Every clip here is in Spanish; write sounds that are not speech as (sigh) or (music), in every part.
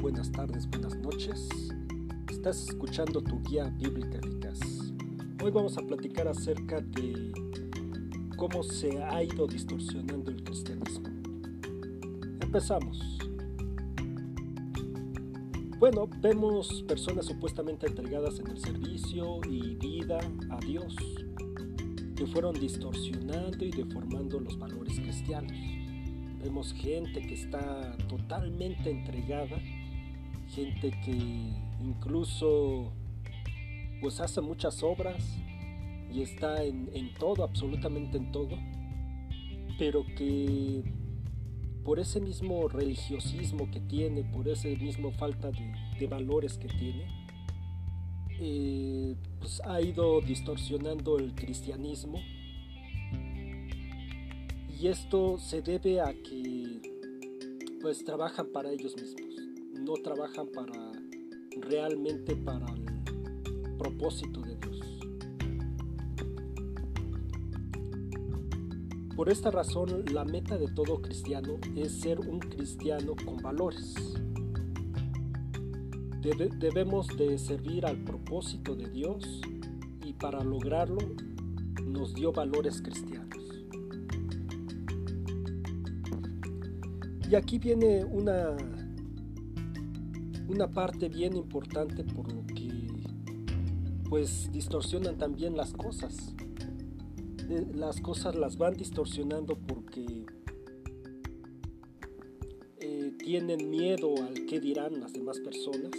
buenas tardes, buenas noches. Estás escuchando tu guía bíblica eficaz. Hoy vamos a platicar acerca de cómo se ha ido distorsionando el cristianismo. Empezamos. Bueno, vemos personas supuestamente entregadas en el servicio y vida a Dios, que fueron distorsionando y deformando los valores cristianos Vemos gente que está totalmente entregada, gente que incluso pues hace muchas obras y está en, todo, absolutamente en todo, pero que por ese mismo religiosismo que tiene, por ese mismo falta de, valores que tiene, eh, pues ha ido distorsionando el cristianismo y esto se debe a que pues trabajan para ellos mismos, no trabajan para realmente para el propósito de Dios. Por esta razón, la meta de todo cristiano es ser un cristiano con valores. debemos de servir al propósito de Dios y para lograrlo nos dio valores cristianos. Y aquí viene una, una parte bien importante por lo que pues distorsionan también las cosas. Las cosas las van distorsionando porque eh, tienen miedo al que dirán las demás personas.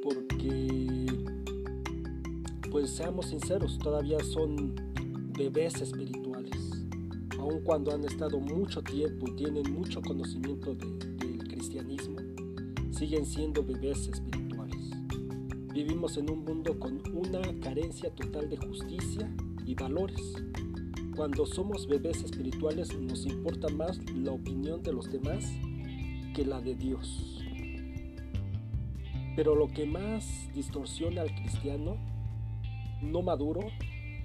Porque, pues seamos sinceros, todavía son bebés espirituales cuando han estado mucho tiempo y tienen mucho conocimiento del cristianismo, siguen siendo bebés espirituales. Vivimos en un mundo con una carencia total de justicia y valores. Cuando somos bebés espirituales nos importa más la opinión de los demás que la de Dios. Pero lo que más distorsiona al cristiano no maduro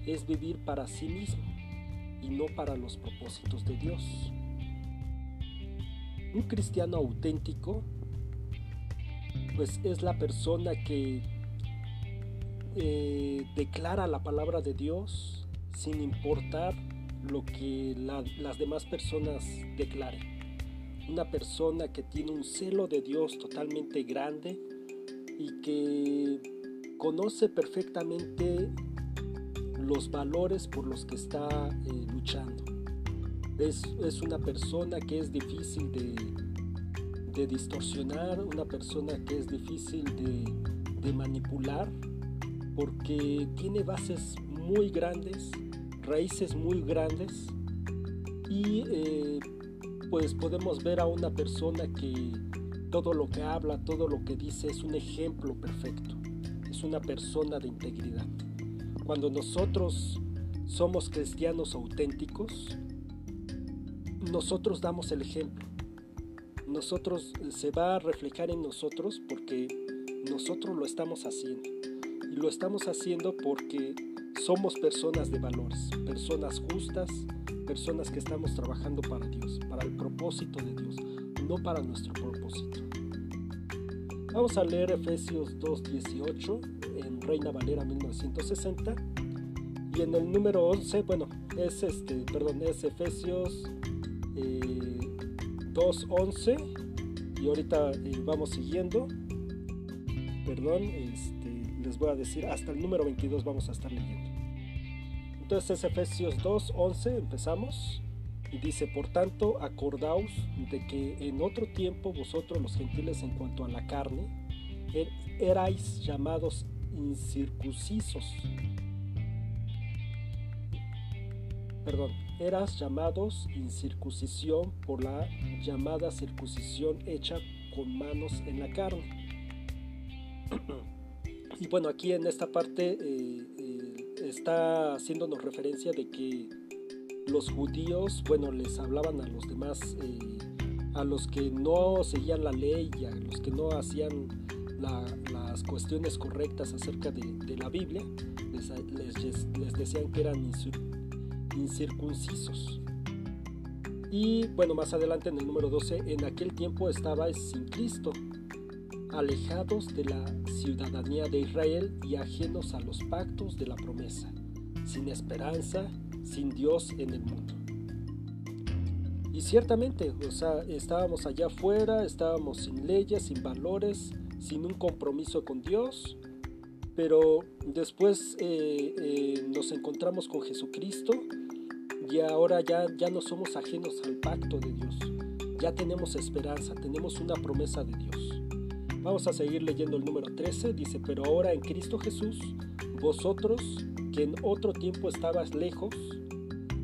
es vivir para sí mismo no para los propósitos de Dios. Un cristiano auténtico pues es la persona que eh, declara la palabra de Dios sin importar lo que las demás personas declaren. Una persona que tiene un celo de Dios totalmente grande y que conoce perfectamente los valores por los que está eh, luchando. Es, una persona que es difícil de, de, distorsionar, una persona que es difícil de, manipular, porque tiene bases muy grandes, raíces muy grandes, y eh, pues podemos ver a una persona que todo lo que habla, todo lo que dice es un ejemplo perfecto, es una persona de integridad. Cuando nosotros somos cristianos auténticos, nosotros damos el ejemplo. Nosotros se va a reflejar en nosotros porque nosotros lo estamos haciendo. Y lo estamos haciendo porque somos personas de valores, personas justas, personas que estamos trabajando para Dios, para el propósito de Dios, no para nuestro propósito. Vamos a leer Efesios 2.18 en Reina Valera 1960. Y en el número 11, bueno, es este, perdón, es Efesios 2.11. Eh, y ahorita eh, vamos siguiendo. Perdón, este, les voy a decir, hasta el número 22 vamos a estar leyendo. Entonces es Efesios 2.11, empezamos. Dice, por tanto, acordaos de que en otro tiempo vosotros los gentiles en cuanto a la carne, er, erais llamados incircuncisos. Perdón, eras llamados incircuncisión por la llamada circuncisión hecha con manos en la carne. (clears throat) y bueno, aquí en esta parte eh, eh, está haciéndonos referencia de que los judíos, bueno, les hablaban a los demás, eh, a los que no seguían la ley a los que no hacían las cuestiones correctas acerca de, la Biblia, les, decían que eran incircuncisos. Y bueno, más adelante en el número 12, en aquel tiempo estabais sin Cristo, alejados de la ciudadanía de Israel y ajenos a los pactos de la promesa, sin esperanza, sin Dios en el mundo. Y ciertamente, o sea, estábamos allá afuera, estábamos sin leyes, sin valores, sin un compromiso con Dios, pero después eh, eh, nos encontramos con Jesucristo y ahora ya, ya no somos ajenos al pacto de Dios, ya tenemos esperanza, tenemos una promesa de Dios. Vamos a seguir leyendo el número 13, dice, pero ahora en Cristo Jesús, vosotros en otro tiempo estabas lejos,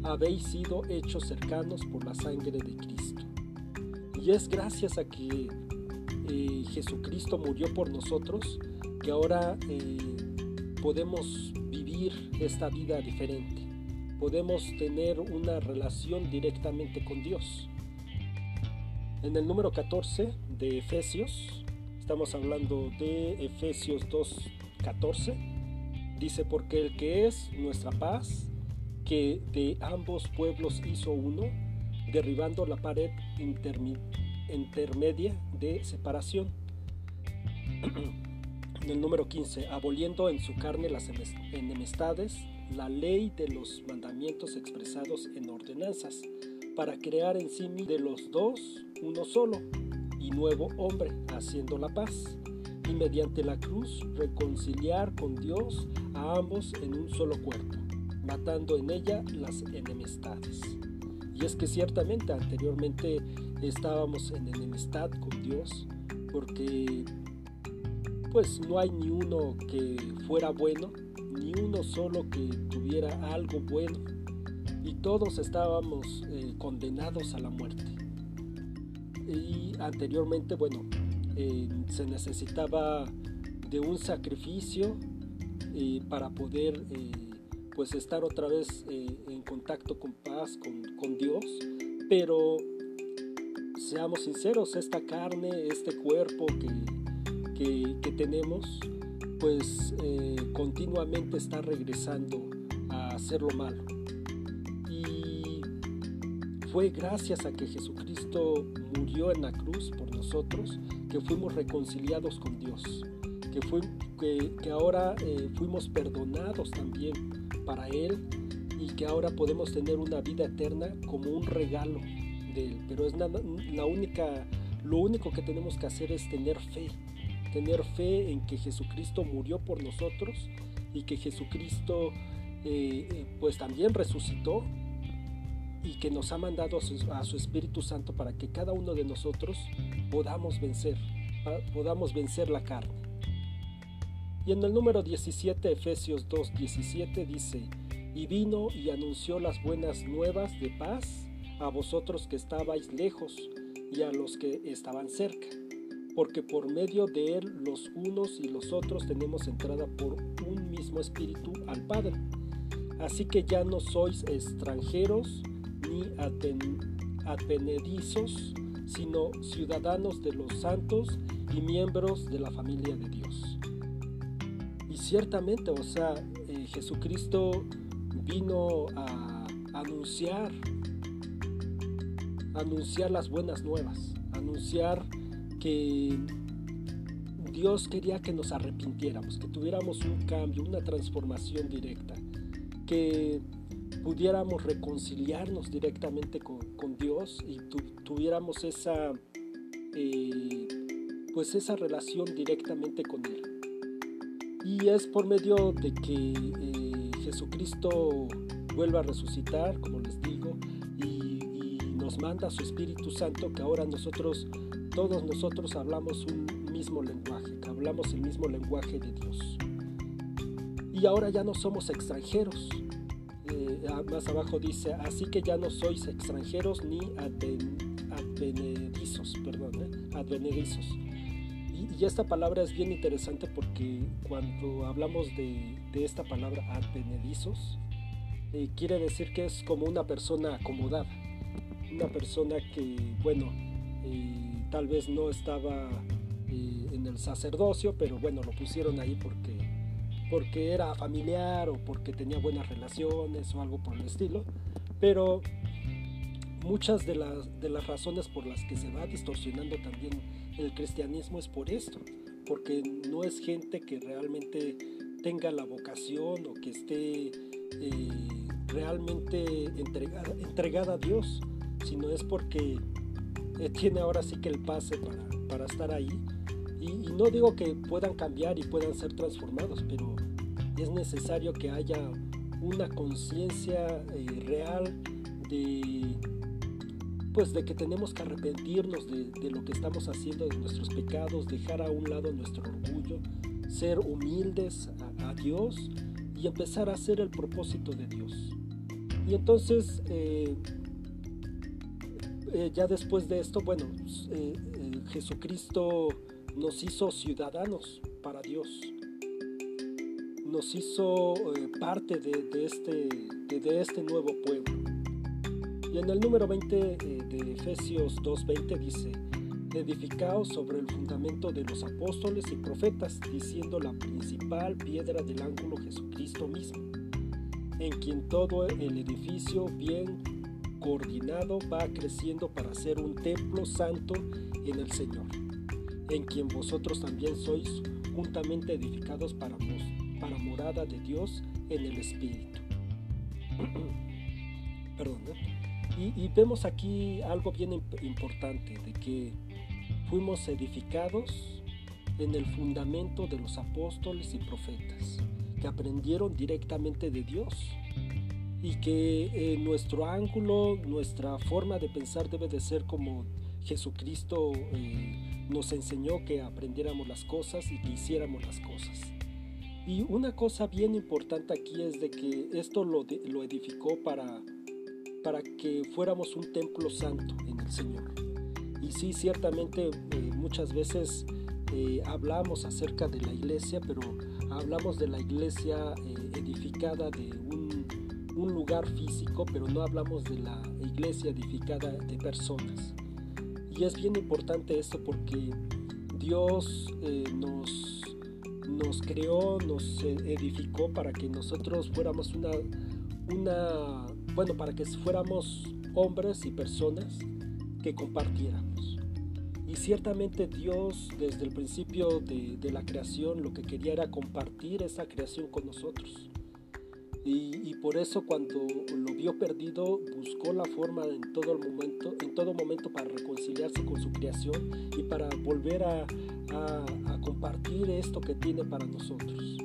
habéis sido hechos cercanos por la sangre de Cristo. Y es gracias a que eh, Jesucristo murió por nosotros que ahora eh, podemos vivir esta vida diferente. Podemos tener una relación directamente con Dios. En el número 14 de Efesios, Estamos hablando de Efesios 2.14. Dice, porque el que es nuestra paz, que de ambos pueblos hizo uno, derribando la pared intermedia de separación. (clears throat) en el número 15, aboliendo en su carne las enemistades, la ley de los mandamientos expresados en ordenanzas, para crear en sí de los dos uno solo y nuevo hombre, haciendo la paz, y mediante la cruz reconciliar con Dios a ambos en un solo cuerpo, matando en ella las enemistades. Y es que ciertamente anteriormente estábamos en enemistad con Dios, porque pues no hay ni uno que fuera bueno, ni uno solo que tuviera algo bueno, y todos estábamos eh, condenados a la muerte y anteriormente, bueno, eh, se necesitaba de un sacrificio eh, para poder eh, pues estar otra vez en contacto con paz, con, Dios, pero seamos sinceros, esta carne, este cuerpo que, que tenemos, pues continuamente está regresando a hacer lo malo. Y fue gracias a que Jesucristo murió en la cruz que fuimos reconciliados con Dios, que, ahora eh, fuimos perdonados también para Él y que ahora podemos tener una vida eterna como un regalo de Él. Pero es la única, lo único que tenemos que hacer es tener fe, tener fe en que Jesucristo murió por nosotros y que Jesucristo eh, eh, pues también resucitó y que nos ha mandado a su, Espíritu Santo para que cada uno de nosotros podamos vencer, podamos vencer la carne. Y en el número 17, Efesios 2, 17 dice, y vino y anunció las buenas nuevas de paz a vosotros que estabais lejos y a los que estaban cerca, porque por medio de él los unos y los otros tenemos entrada por un mismo espíritu al Padre. Así que ya no sois extranjeros, ni advenedizos, sino ciudadanos de los santos y miembros de la familia de Dios. Y ciertamente, o sea, eh, Jesucristo vino a anunciar, anunciar las buenas nuevas, anunciar que Dios quería que nos arrepintiéramos, que tuviéramos un cambio, una transformación directa, que pudiéramos reconciliarnos directamente con, Dios y tuviéramos esa, eh, pues esa relación directamente con Él. Y es por medio de que eh, Jesucristo vuelva a resucitar, como les digo, y, nos manda su Espíritu Santo que ahora nosotros, todos nosotros hablamos un mismo lenguaje, que hablamos el mismo lenguaje de Dios. Y ahora ya no somos extranjeros, más abajo dice, así que ya no sois extranjeros ni advenedizos, perdón, ¿eh? advenedizos. Y, esta palabra es bien interesante porque cuando hablamos de, esta palabra advenedizos, eh, quiere decir que es como una persona acomodada, una persona que, bueno, eh, tal vez no estaba en el sacerdocio, pero bueno, lo pusieron ahí porque porque era familiar o porque tenía buenas relaciones o algo por el estilo. Pero muchas de las, de las razones por las que se va distorsionando también el cristianismo es por esto, porque no es gente que realmente tenga la vocación o que esté eh, realmente entregada, entregada, a Dios, sino es porque eh, tiene ahora sí que el pase para, para estar ahí. Y, no digo que puedan cambiar y puedan ser transformados, pero es necesario que haya una conciencia eh, real de pues de que tenemos que arrepentirnos de, lo que estamos haciendo, de nuestros pecados, dejar a un lado nuestro orgullo, ser humildes a, a Dios y empezar a hacer el propósito de Dios. Y entonces, eh, eh, ya después de esto, bueno, Jesucristo nos hizo ciudadanos para Dios nos hizo eh, parte este, de, este nuevo pueblo. Y en el número 20 eh, de Efesios 2.20 dice, edificaos sobre el fundamento de los apóstoles y profetas, diciendo la principal piedra del ángulo Jesucristo mismo, en quien todo el edificio bien coordinado va creciendo para ser un templo santo en el Señor, en quien vosotros también sois juntamente edificados para vos para morada de Dios en el Espíritu. (clears throat) Perdón, y, vemos aquí algo bien importante, de que fuimos edificados en el fundamento de los apóstoles y profetas, que aprendieron directamente de Dios y que eh, nuestro ángulo, nuestra forma de pensar debe de ser como Jesucristo eh, nos enseñó que aprendiéramos las cosas y que hiciéramos las cosas. Y una cosa bien importante aquí es de que esto lo, lo edificó para, para que fuéramos un templo santo en el Señor. Y sí, ciertamente eh, muchas veces eh, hablamos acerca de la iglesia, pero hablamos de la iglesia eh, edificada de un, un, lugar físico, pero no hablamos de la iglesia edificada de personas. Y es bien importante esto porque Dios nos nos creó, nos edificó para que nosotros fuéramos una, una, bueno, para que fuéramos hombres y personas que compartiéramos. Y ciertamente Dios desde el principio de, de la creación lo que quería era compartir esa creación con nosotros. Y, por eso cuando lo vio perdido buscó la forma en todo el momento, en todo momento para reconciliarse con su creación y para volver a, compartir esto que tiene para nosotros.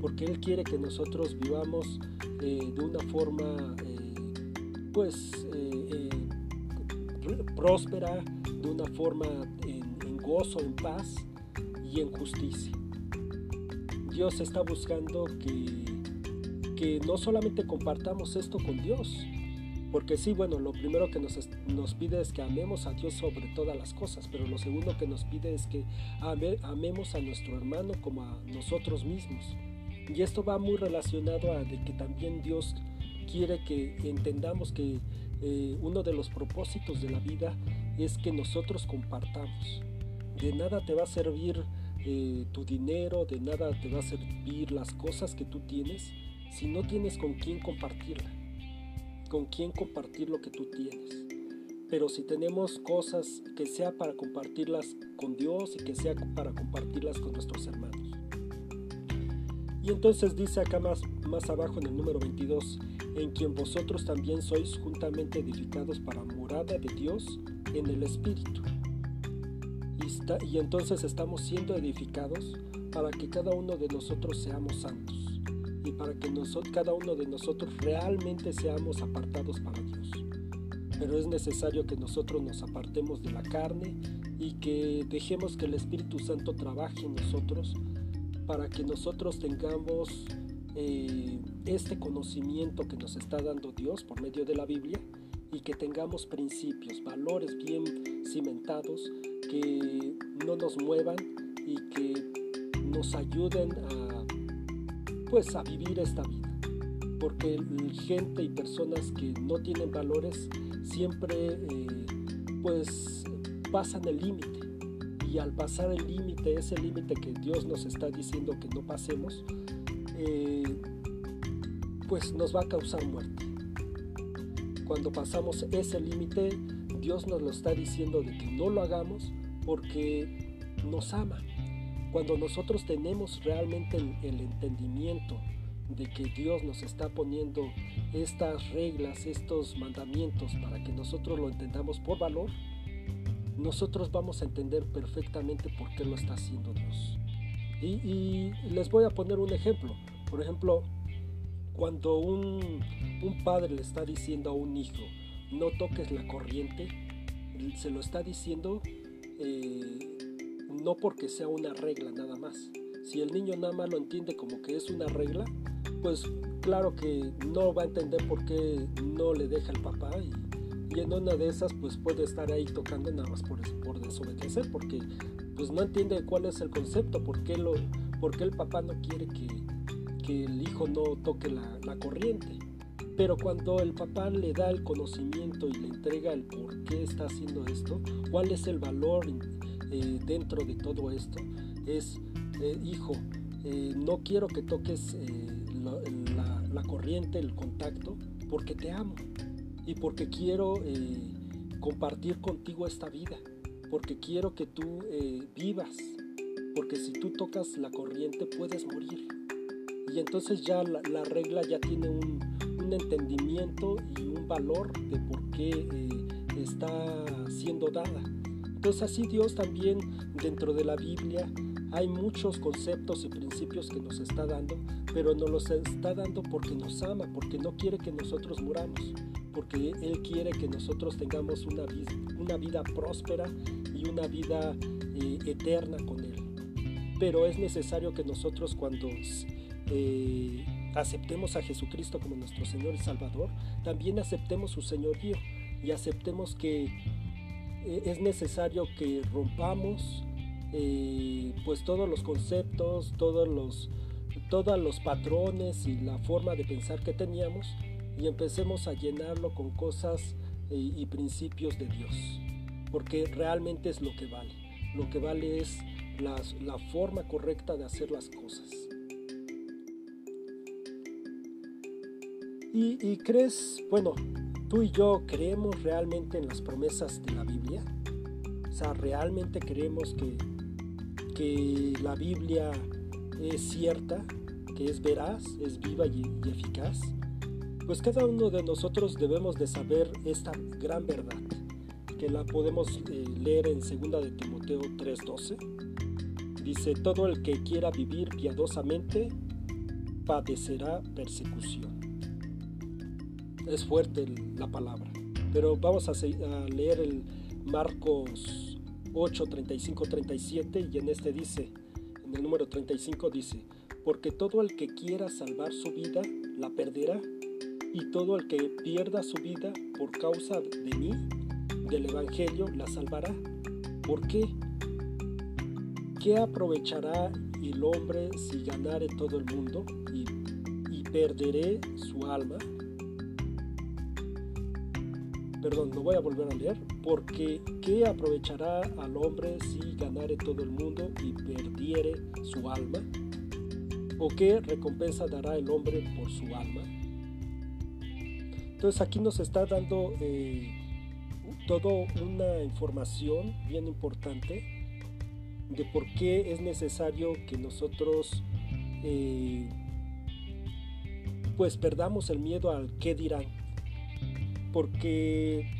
Porque Él quiere que nosotros vivamos eh, de una forma eh, pues eh próspera, de una forma en, en gozo, en paz y en justicia. Dios está buscando que que no solamente compartamos esto con Dios, porque sí, bueno, lo primero que nos, nos, pide es que amemos a Dios sobre todas las cosas, pero lo segundo que nos pide es que ame, amemos a nuestro hermano como a nosotros mismos. Y esto va muy relacionado a de que también Dios quiere que entendamos que eh, uno de los propósitos de la vida es que nosotros compartamos. De nada te va a servir eh, tu dinero, de nada te va a servir las cosas que tú tienes si no tienes con quién compartirla, con quién compartir lo que tú tienes. Pero si tenemos cosas que sea para compartirlas con Dios y que sea para compartirlas con nuestros hermanos. Y entonces dice acá más, más abajo en el número 22, en quien vosotros también sois juntamente edificados para morada de Dios en el Espíritu. Y, y entonces estamos siendo edificados para que cada uno de nosotros seamos santos y para que cada uno de nosotros realmente seamos apartados para Dios. Pero es necesario que nosotros nos apartemos de la carne y que dejemos que el Espíritu Santo trabaje en nosotros para que nosotros tengamos eh, este conocimiento que nos está dando Dios por medio de la Biblia y que tengamos principios, valores bien cimentados que no nos muevan y que nos ayuden a pues a vivir esta vida. Porque gente y personas que no tienen valores siempre eh, pues pasan el límite. Y al pasar el límite, ese límite que Dios nos está diciendo que no pasemos, eh, pues nos va a causar muerte. cuando pasamos ese límite, Dios nos lo está diciendo de que no lo hagamos porque nos ama. Cuando nosotros tenemos realmente el, entendimiento de que Dios nos está poniendo estas reglas, estos mandamientos para que nosotros lo entendamos por valor, nosotros vamos a entender perfectamente por qué lo está haciendo Dios. Y, les voy a poner un ejemplo. Por ejemplo, cuando un, padre le está diciendo a un hijo, no toques la corriente, se lo está diciendo eh, no porque sea una regla nada más. Si el niño nada más lo entiende como que es una regla, pues claro que no va a entender por qué no le deja el papá y, en una de esas pues puede estar ahí tocando nada más por, por desobedecer, porque pues no entiende cuál es el concepto, por qué, lo, por qué el papá no quiere que, que el hijo no toque la, la, corriente. Pero cuando el papá le da el conocimiento y le entrega el por qué está haciendo esto, cuál es el valor eh, dentro de todo esto, es, eh, hijo, eh, no quiero que toques la, corriente, el contacto, porque te amo y porque quiero compartir contigo esta vida porque quiero que tú vivas, porque si tú tocas la corriente puedes morir. Y entonces ya la, regla ya tiene un, entendimiento y un valor de por qué está siendo dada. Entonces así Dios también dentro de la Biblia hay muchos conceptos y principios que nos está dando, pero nos los está dando porque nos ama, porque no quiere que nosotros muramos, porque Él quiere que nosotros tengamos una, una vida próspera y una vida eh, eterna con Él. Pero es necesario que nosotros cuando eh, aceptemos a Jesucristo como nuestro Señor y Salvador, también aceptemos su señorío y aceptemos que eh, es necesario que rompamos pues todos los conceptos, todos los, todos los patrones y la forma de pensar que teníamos y empecemos a llenarlo con cosas y principios de Dios porque realmente es lo que vale. Lo que vale es la forma correcta de hacer las cosas. Y, crees, bueno, tú y yo creemos realmente en las promesas de la Biblia. O sea, realmente creemos que, que la Biblia es cierta, que es veraz, es viva y, eficaz. Pues cada uno de nosotros debemos de saber esta gran verdad que la podemos eh, leer en 2 de Timoteo 3:12. Dice, todo el que quiera vivir piadosamente padecerá persecución. Es fuerte la palabra, pero vamos a, leer el Marcos 8, 35, 37 y en este dice, en el número 35 dice, porque todo el que quiera salvar su vida la perderá, y todo el que pierda su vida por causa de mí del Evangelio la salvará. ¿Por qué? ¿Qué aprovechará el hombre si ganare todo el mundo y, perderé su alma? Perdón, no voy a volver a leer. Porque ¿qué aprovechará al hombre si ganare todo el mundo y perdiere su alma? ¿O qué recompensa dará el hombre por su alma? Entonces aquí nos está dando eh, todo una información bien importante de por qué es necesario que nosotros eh, pues perdamos el miedo al qué dirán. Porque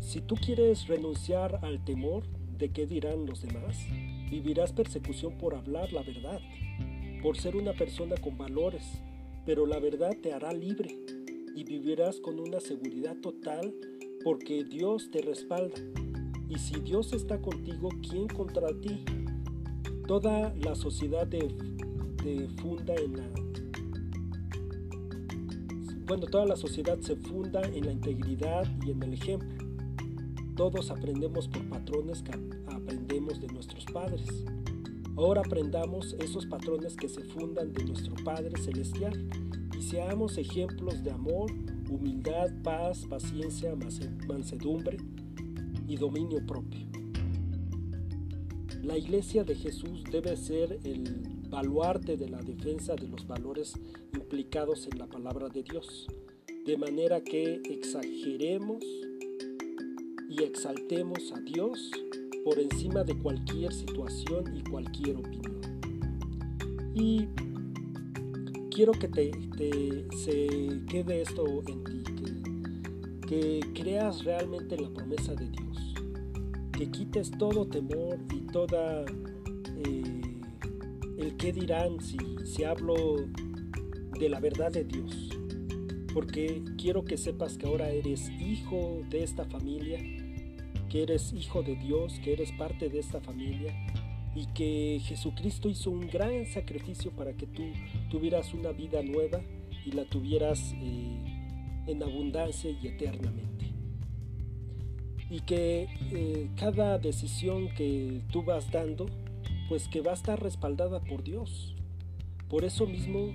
si tú quieres renunciar al temor de qué dirán los demás, vivirás persecución por hablar la verdad, por ser una persona con valores, pero la verdad te hará libre y vivirás con una seguridad total porque Dios te respalda. Y si Dios está contigo, ¿quién contra ti? Toda la sociedad te, funda en la... Bueno, toda la sociedad se funda en la integridad y en el ejemplo. Todos aprendemos por patrones que aprendemos de nuestros padres. Ahora aprendamos esos patrones que se fundan de nuestro Padre Celestial y seamos ejemplos de amor, humildad, paz, paciencia, mansedumbre y dominio propio. La iglesia de Jesús debe ser el de la defensa de los valores implicados en la palabra de Dios. de manera que exageremos y exaltemos a Dios por encima de cualquier situación y cualquier opinión. Y quiero que te, se quede esto en ti, que, creas realmente en la promesa de Dios, que quites todo temor y toda el qué dirán si, si hablo de la verdad de Dios, porque quiero que sepas que ahora eres hijo de esta familia, que eres hijo de Dios, que eres parte de esta familia y que Jesucristo hizo un gran sacrificio para que tú tuvieras una vida nueva y la tuvieras eh, en abundancia y eternamente. Y que eh, cada decisión que tú vas dando, pues que va a estar respaldada por Dios. Por eso mismo,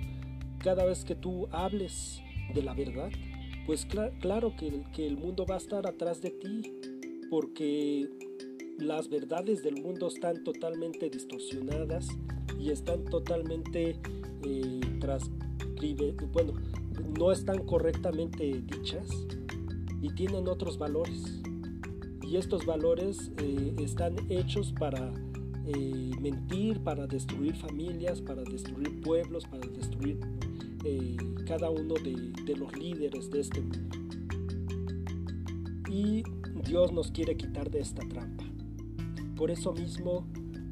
cada vez que tú hables de la verdad, pues claro que, que el mundo va a estar atrás de ti, porque las verdades del mundo están totalmente distorsionadas y están totalmente eh, bueno, no están correctamente dichas y tienen otros valores. Y estos valores eh, están hechos para eh, mentir, para destruir familias, para destruir pueblos, para destruir eh, cada uno de, los líderes de este mundo. Y Dios nos quiere quitar de esta trampa. Por eso mismo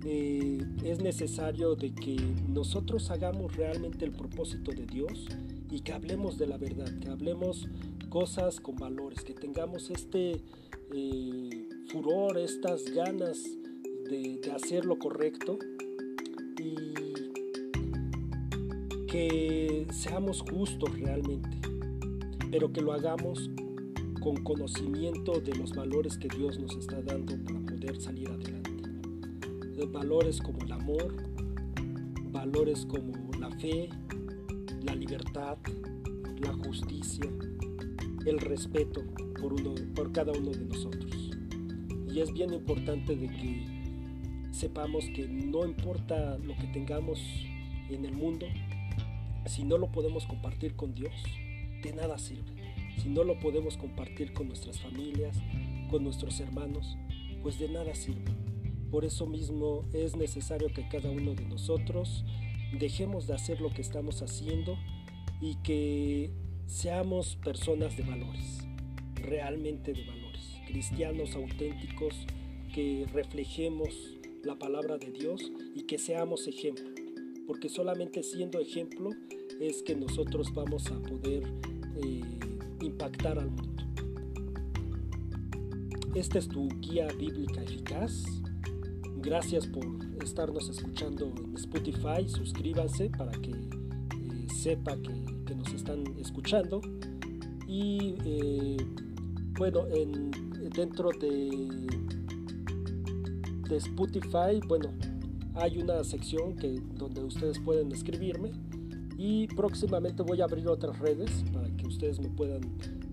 eh, es necesario de que nosotros hagamos realmente el propósito de Dios y que hablemos de la verdad, que hablemos cosas con valores, que tengamos este furor, estas ganas de, hacer lo correcto y que seamos justos realmente, pero que lo hagamos con conocimiento de los valores que Dios nos está dando para poder salir adelante valores como el amor, valores como la fe, la libertad, la justicia, el respeto por, uno, por cada uno de nosotros. Y es bien importante de que sepamos que no importa lo que tengamos en el mundo, si no lo podemos compartir con Dios, de nada sirve. Si no lo podemos compartir con nuestras familias, con nuestros hermanos, pues de nada sirve. Por eso mismo es necesario que cada uno de nosotros dejemos de hacer lo que estamos haciendo y que seamos personas de valores, realmente de valores, cristianos auténticos, que reflejemos la palabra de Dios y que seamos ejemplo, porque solamente siendo ejemplo es que nosotros vamos a poder eh, impactar al mundo. Esta es tu guía bíblica eficaz Gracias por estarnos escuchando en Spotify. Suscríbanse para que eh, sepa que, nos están escuchando. Y eh, bueno, en, dentro de, de Spotify, bueno, hay una sección que, donde ustedes pueden escribirme. Y próximamente voy a abrir otras redes para que ustedes me puedan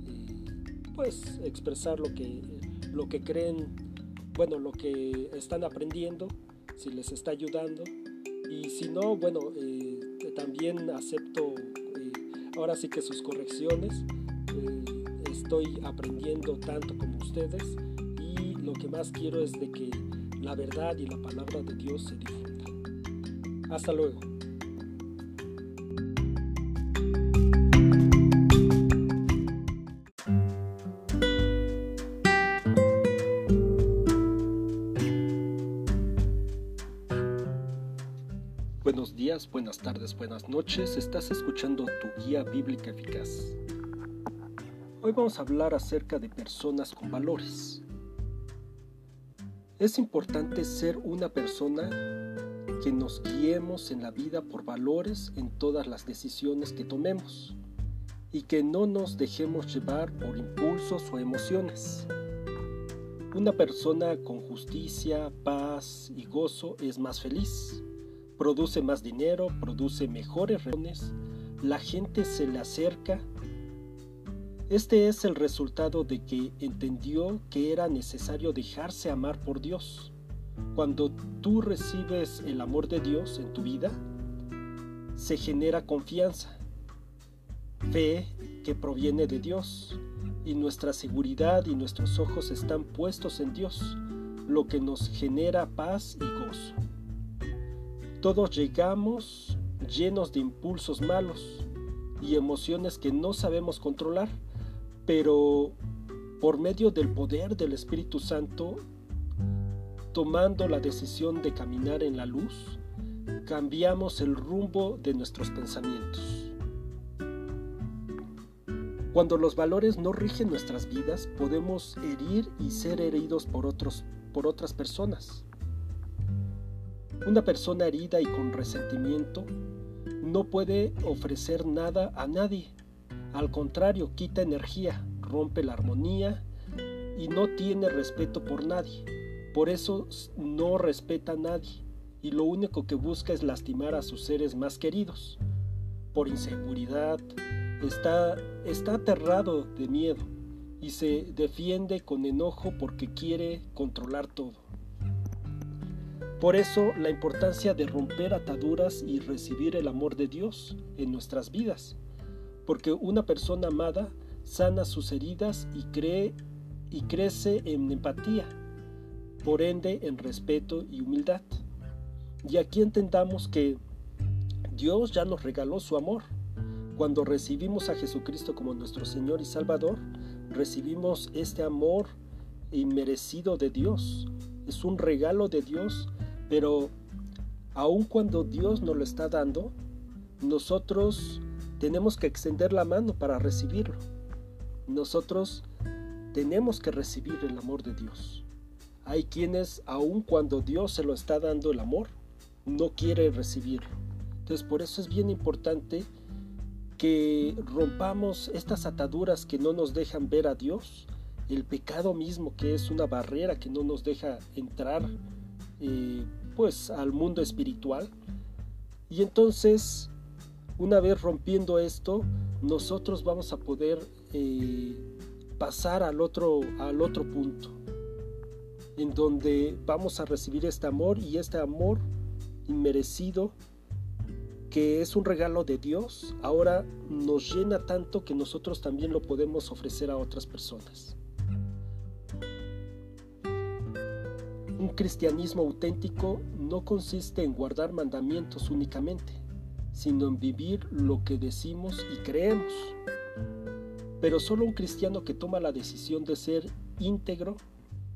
eh, pues expresar lo que, lo que creen bueno, lo que están aprendiendo, si les está ayudando. Y si no, bueno, eh, también acepto eh, ahora sí que sus correcciones. Estoy aprendiendo tanto como ustedes y lo que más quiero es de que la verdad y la palabra de Dios se difunda. Hasta luego. Buenos días, buenas tardes, buenas noches. Estás escuchando tu guía bíblica eficaz. Hoy vamos a hablar acerca de personas con valores. Es importante ser una persona que nos guiemos en la vida por valores en todas las decisiones que tomemos y que no nos dejemos llevar por impulsos o emociones. Una persona con justicia, paz y gozo es más feliz produce más dinero, produce mejores reuniones, la gente se le acerca. Este es el resultado de que entendió que era necesario dejarse amar por Dios. Cuando tú recibes el amor de Dios en tu vida, se genera confianza. fe que proviene de Dios y nuestra seguridad y nuestros ojos están puestos en Dios, lo que nos genera paz y gozo. Todos llegamos llenos de impulsos malos y emociones que no sabemos controlar, pero por medio del poder del Espíritu Santo, tomando la decisión de caminar en la luz, cambiamos el rumbo de nuestros pensamientos. Cuando los valores no rigen nuestras vidas, podemos herir y ser heridos por, otros, por otras personas. Una persona herida y con resentimiento no puede ofrecer nada a nadie. Al contrario, quita energía, rompe la armonía y no tiene respeto por nadie. Por eso no respeta a nadie y lo único que busca es lastimar a sus seres más queridos. Por inseguridad, está, está aterrado de miedo y se defiende con enojo porque quiere controlar todo. Por eso la importancia de romper ataduras y recibir el amor de Dios en nuestras vidas, porque una persona amada sana sus heridas y cree y crece en empatía, por ende en respeto y humildad. Y aquí entendamos que Dios ya nos regaló su amor. Cuando recibimos a Jesucristo como nuestro Señor y Salvador, recibimos este amor inmerecido de Dios. Es un regalo de Dios, pero aun cuando Dios nos lo está dando, nosotros tenemos que extender la mano para recibirlo. Nosotros tenemos que recibir el amor de Dios. Hay quienes, aun cuando Dios se lo está dando el amor, no quiere recibirlo. Entonces por eso es bien importante que rompamos estas ataduras que no nos dejan ver a Dios, el pecado mismo que es una barrera que no nos deja entrar eh, pues al mundo espiritual. Y entonces, una vez rompiendo esto, nosotros vamos a poder eh, pasar al otro, al otro punto, en donde vamos a recibir este amor y este amor inmerecido, que es un regalo de Dios, ahora nos llena tanto que nosotros también lo podemos ofrecer a otras personas. Un cristianismo auténtico no consiste en guardar mandamientos únicamente, sino en vivir lo que decimos y creemos. Pero solo un cristiano que toma la decisión de ser íntegro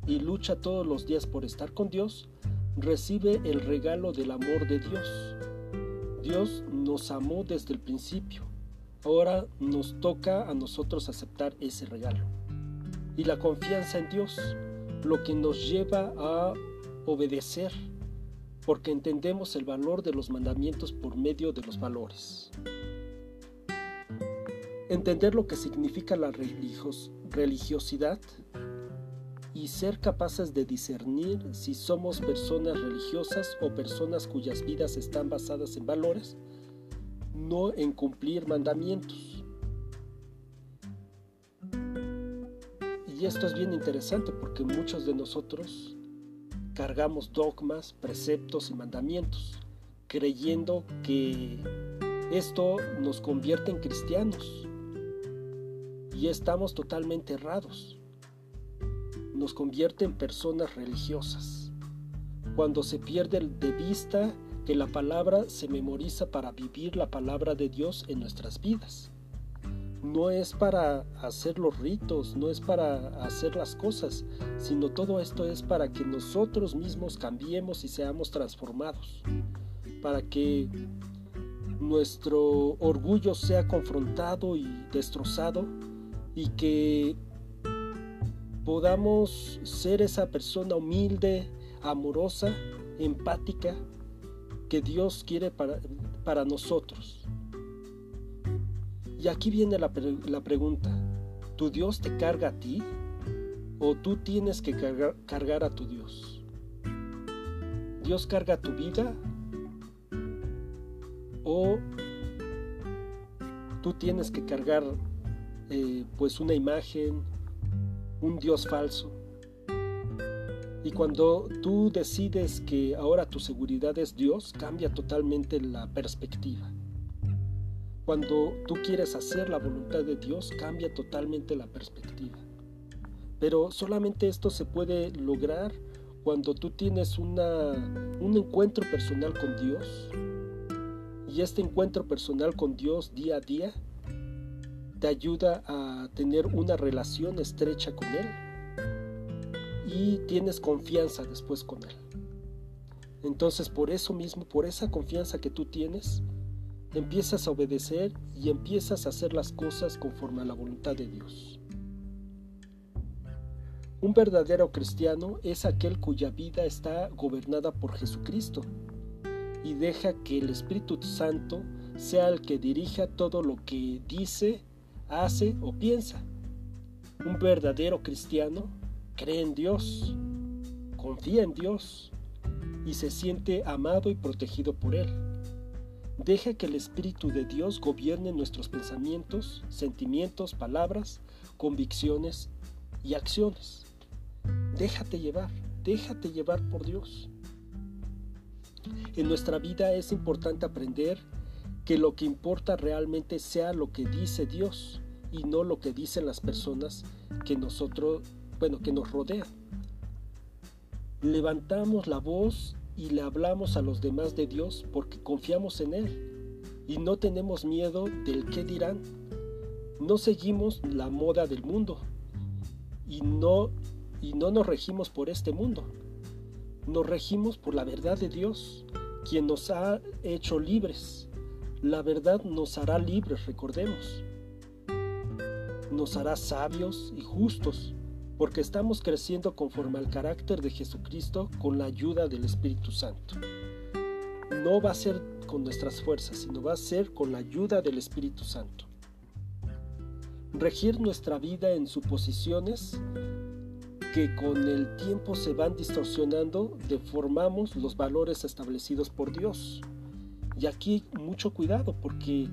y lucha todos los días por estar con Dios, recibe el regalo del amor de Dios. Dios nos amó desde el principio. Ahora nos toca a nosotros aceptar ese regalo. Y la confianza en Dios, lo que nos lleva a obedecer, porque entendemos el valor de los mandamientos por medio de los valores. Entender lo que significa la religiosidad y ser capaces de discernir si somos personas religiosas o personas cuyas vidas están basadas en valores, no en cumplir mandamientos. Y esto es bien interesante porque muchos de nosotros cargamos dogmas, preceptos y mandamientos, creyendo que esto nos convierte en cristianos y estamos totalmente errados. Nos convierte en personas religiosas. Cuando se pierde de vista que la palabra se memoriza para vivir la palabra de Dios en nuestras vidas. No es para hacer los ritos, no es para hacer las cosas, sino todo esto es para que nosotros mismos cambiemos y seamos transformados, para que nuestro orgullo sea confrontado y destrozado y que podamos ser esa persona humilde, amorosa, empática que Dios quiere para, para nosotros. Y aquí viene la, la, pregunta, ¿tu Dios te carga a ti o tú tienes que cargar, a tu Dios? ¿Dios carga tu vida o tú tienes que cargar eh, pues una imagen, un Dios falso. Y cuando tú decides que ahora tu seguridad es Dios, cambia totalmente la perspectiva. Cuando tú quieres hacer la voluntad de Dios, cambia totalmente la perspectiva. Pero solamente esto se puede lograr cuando tú tienes una, un encuentro personal con Dios. Y este encuentro personal con Dios día a día te ayuda a tener una relación estrecha con Él y tienes confianza después con Él. Entonces por eso mismo, por esa confianza que tú tienes, empiezas a obedecer y empiezas a hacer las cosas conforme a la voluntad de Dios. Un verdadero cristiano es aquel cuya vida está gobernada por Jesucristo y deja que el Espíritu Santo sea el que dirija todo lo que dice, hace o piensa. Un verdadero cristiano cree en Dios, confía en Dios y se siente amado y protegido por Él. Deja que el Espíritu de Dios gobierne nuestros pensamientos, sentimientos, palabras, convicciones y acciones. Déjate llevar, déjate llevar por Dios. En nuestra vida es importante aprender que lo que importa realmente sea lo que dice Dios y no lo que dicen las personas que nosotros, bueno, que nos rodean. Levantamos la voz y le hablamos a los demás de Dios porque confiamos en Él y no tenemos miedo del qué dirán. No seguimos la moda del mundo y no, y no nos regimos por este mundo. Nos regimos por la verdad de Dios, quien nos ha hecho libres. La verdad nos hará libres, recordemos nos hará sabios y justos, porque estamos creciendo conforme al carácter de Jesucristo con la ayuda del Espíritu Santo. No va a ser con nuestras fuerzas, sino va a ser con la ayuda del Espíritu Santo. Regir nuestra vida en suposiciones que con el tiempo se van distorsionando, deformamos los valores establecidos por Dios. Y aquí mucho cuidado porque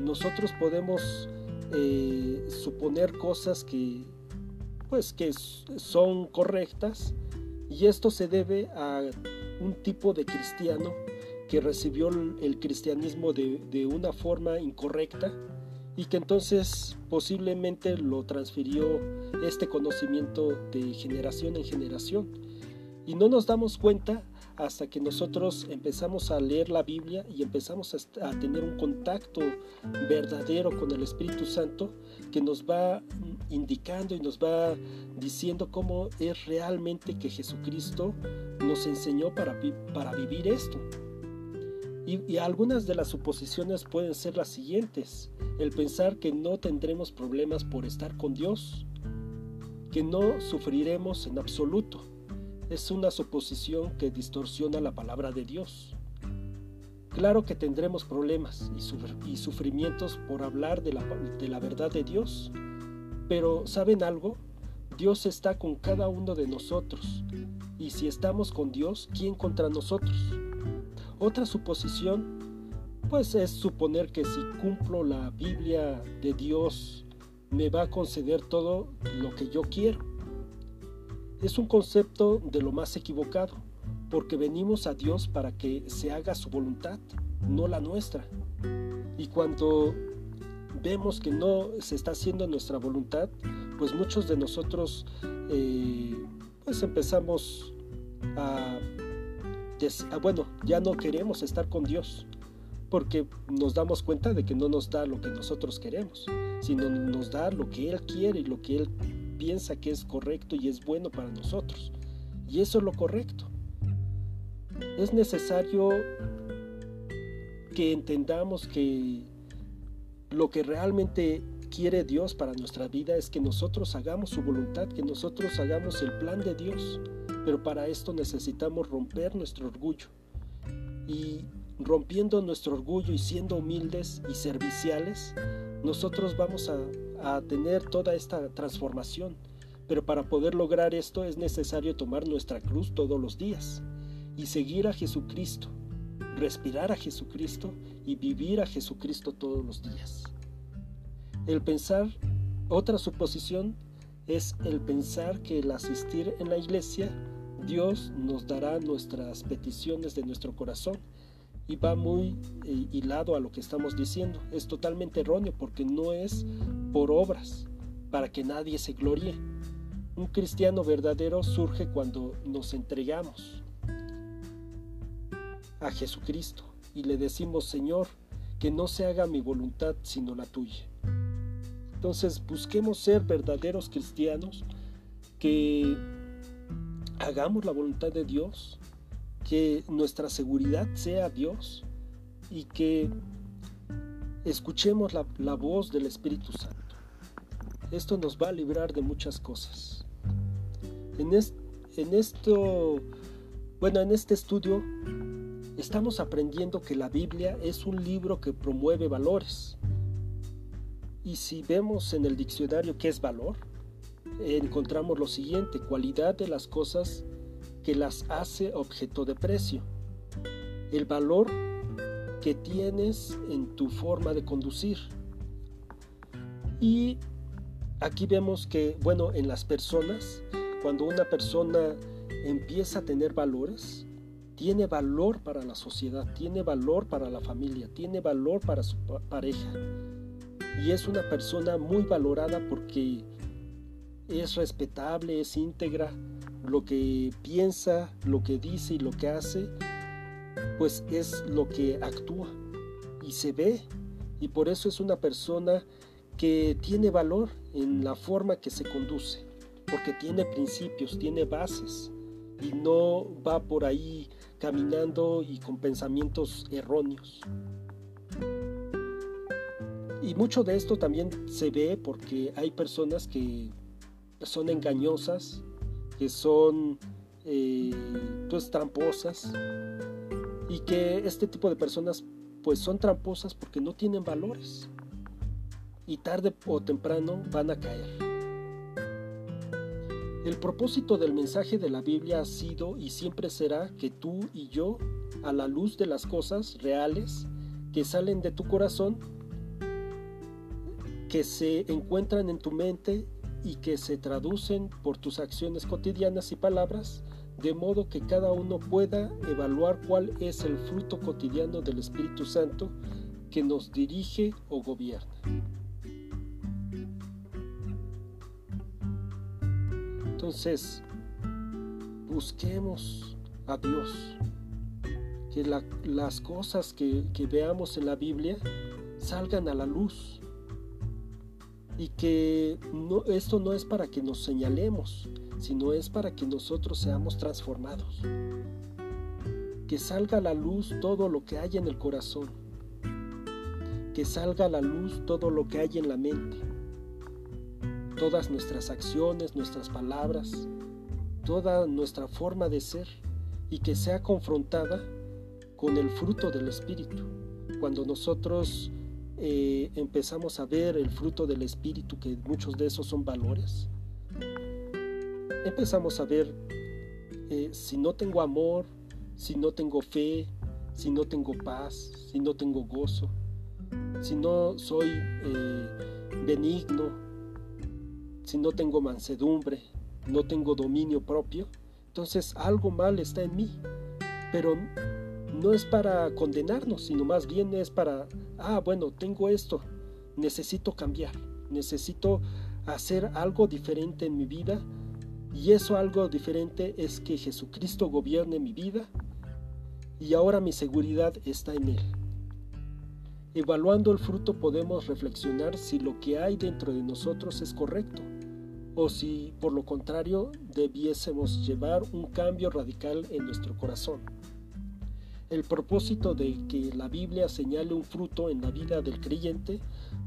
nosotros podemos eh, suponer cosas que pues que son correctas y esto se debe a un tipo de cristiano que recibió el cristianismo de, de una forma incorrecta y que entonces posiblemente lo transfirió este conocimiento de generación en generación. Y no nos damos cuenta hasta que nosotros empezamos a leer la Biblia y empezamos a, tener un contacto verdadero con el Espíritu Santo que nos va indicando y nos va diciendo cómo es realmente que Jesucristo nos enseñó para, para vivir esto. Y, y, algunas de las suposiciones pueden ser las siguientes. El pensar que no tendremos problemas por estar con Dios, que no sufriremos en absoluto es una suposición que distorsiona la palabra de Dios. Claro que tendremos problemas y, sufrimientos por hablar de la, verdad de Dios, pero ¿saben algo? Dios está con cada uno de nosotros, y si estamos con Dios, ¿quién contra nosotros? Otra suposición, pues es suponer que si cumplo la Biblia de Dios, me va a conceder todo lo que yo quiero es un concepto de lo más equivocado, porque venimos a Dios para que se haga su voluntad, no la nuestra. Y cuando vemos que no se está haciendo nuestra voluntad, pues muchos de nosotros eh, pues empezamos a, bueno, ya no queremos estar con Dios, porque nos damos cuenta de que no nos da lo que nosotros queremos, sino nos da lo que Él quiere y lo que Él piensa que es correcto y es bueno para nosotros. Y eso es lo correcto. Es necesario que entendamos que lo que realmente quiere Dios para nuestra vida es que nosotros hagamos su voluntad, que nosotros hagamos el plan de Dios. Pero para esto necesitamos romper nuestro orgullo. Y rompiendo nuestro orgullo y siendo humildes y serviciales, nosotros vamos a tener toda esta transformación. Pero para poder lograr esto es necesario tomar nuestra cruz todos los días y seguir a Jesucristo, respirar a Jesucristo y vivir a Jesucristo todos los días. El pensar, otra suposición, es el pensar que el asistir en la iglesia, Dios nos dará nuestras peticiones de nuestro corazón y va muy eh, hilado a lo que estamos diciendo. Es totalmente erróneo porque no es por obras, para que nadie se gloríe. Un cristiano verdadero surge cuando nos entregamos a Jesucristo y le decimos, Señor, que no se haga mi voluntad sino la tuya. Entonces busquemos ser verdaderos cristianos, que hagamos la voluntad de Dios, que nuestra seguridad sea Dios y que escuchemos la, voz del Espíritu Santo. Esto nos va a librar de muchas cosas. En, en esto, bueno, en este estudio estamos aprendiendo que la Biblia es un libro que promueve valores. Y si vemos en el diccionario qué es valor, encontramos lo siguiente, cualidad de las cosas que las hace objeto de precio. El valor que tienes en tu forma de conducir. Y aquí vemos que, bueno, en las personas, cuando una persona empieza a tener valores, tiene valor para la sociedad, tiene valor para la familia, tiene valor para su pareja. Y es una persona muy valorada porque es respetable, es íntegra, lo que piensa, lo que dice y lo que hace, pues es lo que actúa y se ve. Y por eso es una persona que tiene valor en la forma que se conduce, porque tiene principios, tiene bases y no va por ahí caminando y con pensamientos erróneos. Y mucho de esto también se ve porque hay personas que son engañosas, que son eh, pues tramposas y que este tipo de personas pues son tramposas porque no tienen valores y tarde o temprano van a caer. El propósito del mensaje de la Biblia ha sido y siempre será que tú y yo, a la luz de las cosas reales que salen de tu corazón, que se encuentran en tu mente y que se traducen por tus acciones cotidianas y palabras, de modo que cada uno pueda evaluar cuál es el fruto cotidiano del Espíritu Santo que nos dirige o gobierna. Entonces, busquemos a Dios. Que las cosas que, veamos en la Biblia salgan a la luz. Y que esto no es para que nos señalemos, sino es para que nosotros seamos transformados. Que salga a la luz todo lo que hay en el corazón. Que salga a la luz todo lo que hay en la mente todas nuestras acciones, nuestras palabras, toda nuestra forma de ser y que sea confrontada con el fruto del Espíritu. Cuando nosotros eh, empezamos a ver el fruto del Espíritu, que muchos de esos son valores, empezamos a ver eh, si no tengo amor, si no tengo fe, si no tengo paz, si no tengo gozo, si no soy eh, benigno, si no tengo mansedumbre, no tengo dominio propio, entonces algo mal está en mí. Pero no es para condenarnos, sino más bien es para, ah, bueno, tengo esto, necesito cambiar, necesito hacer algo diferente en mi vida y eso algo diferente es que Jesucristo gobierne mi vida y ahora mi seguridad está en Él. Evaluando el fruto podemos reflexionar si lo que hay dentro de nosotros es correcto o si por lo contrario debiésemos llevar un cambio radical en nuestro corazón. El propósito de que la Biblia señale un fruto en la vida del creyente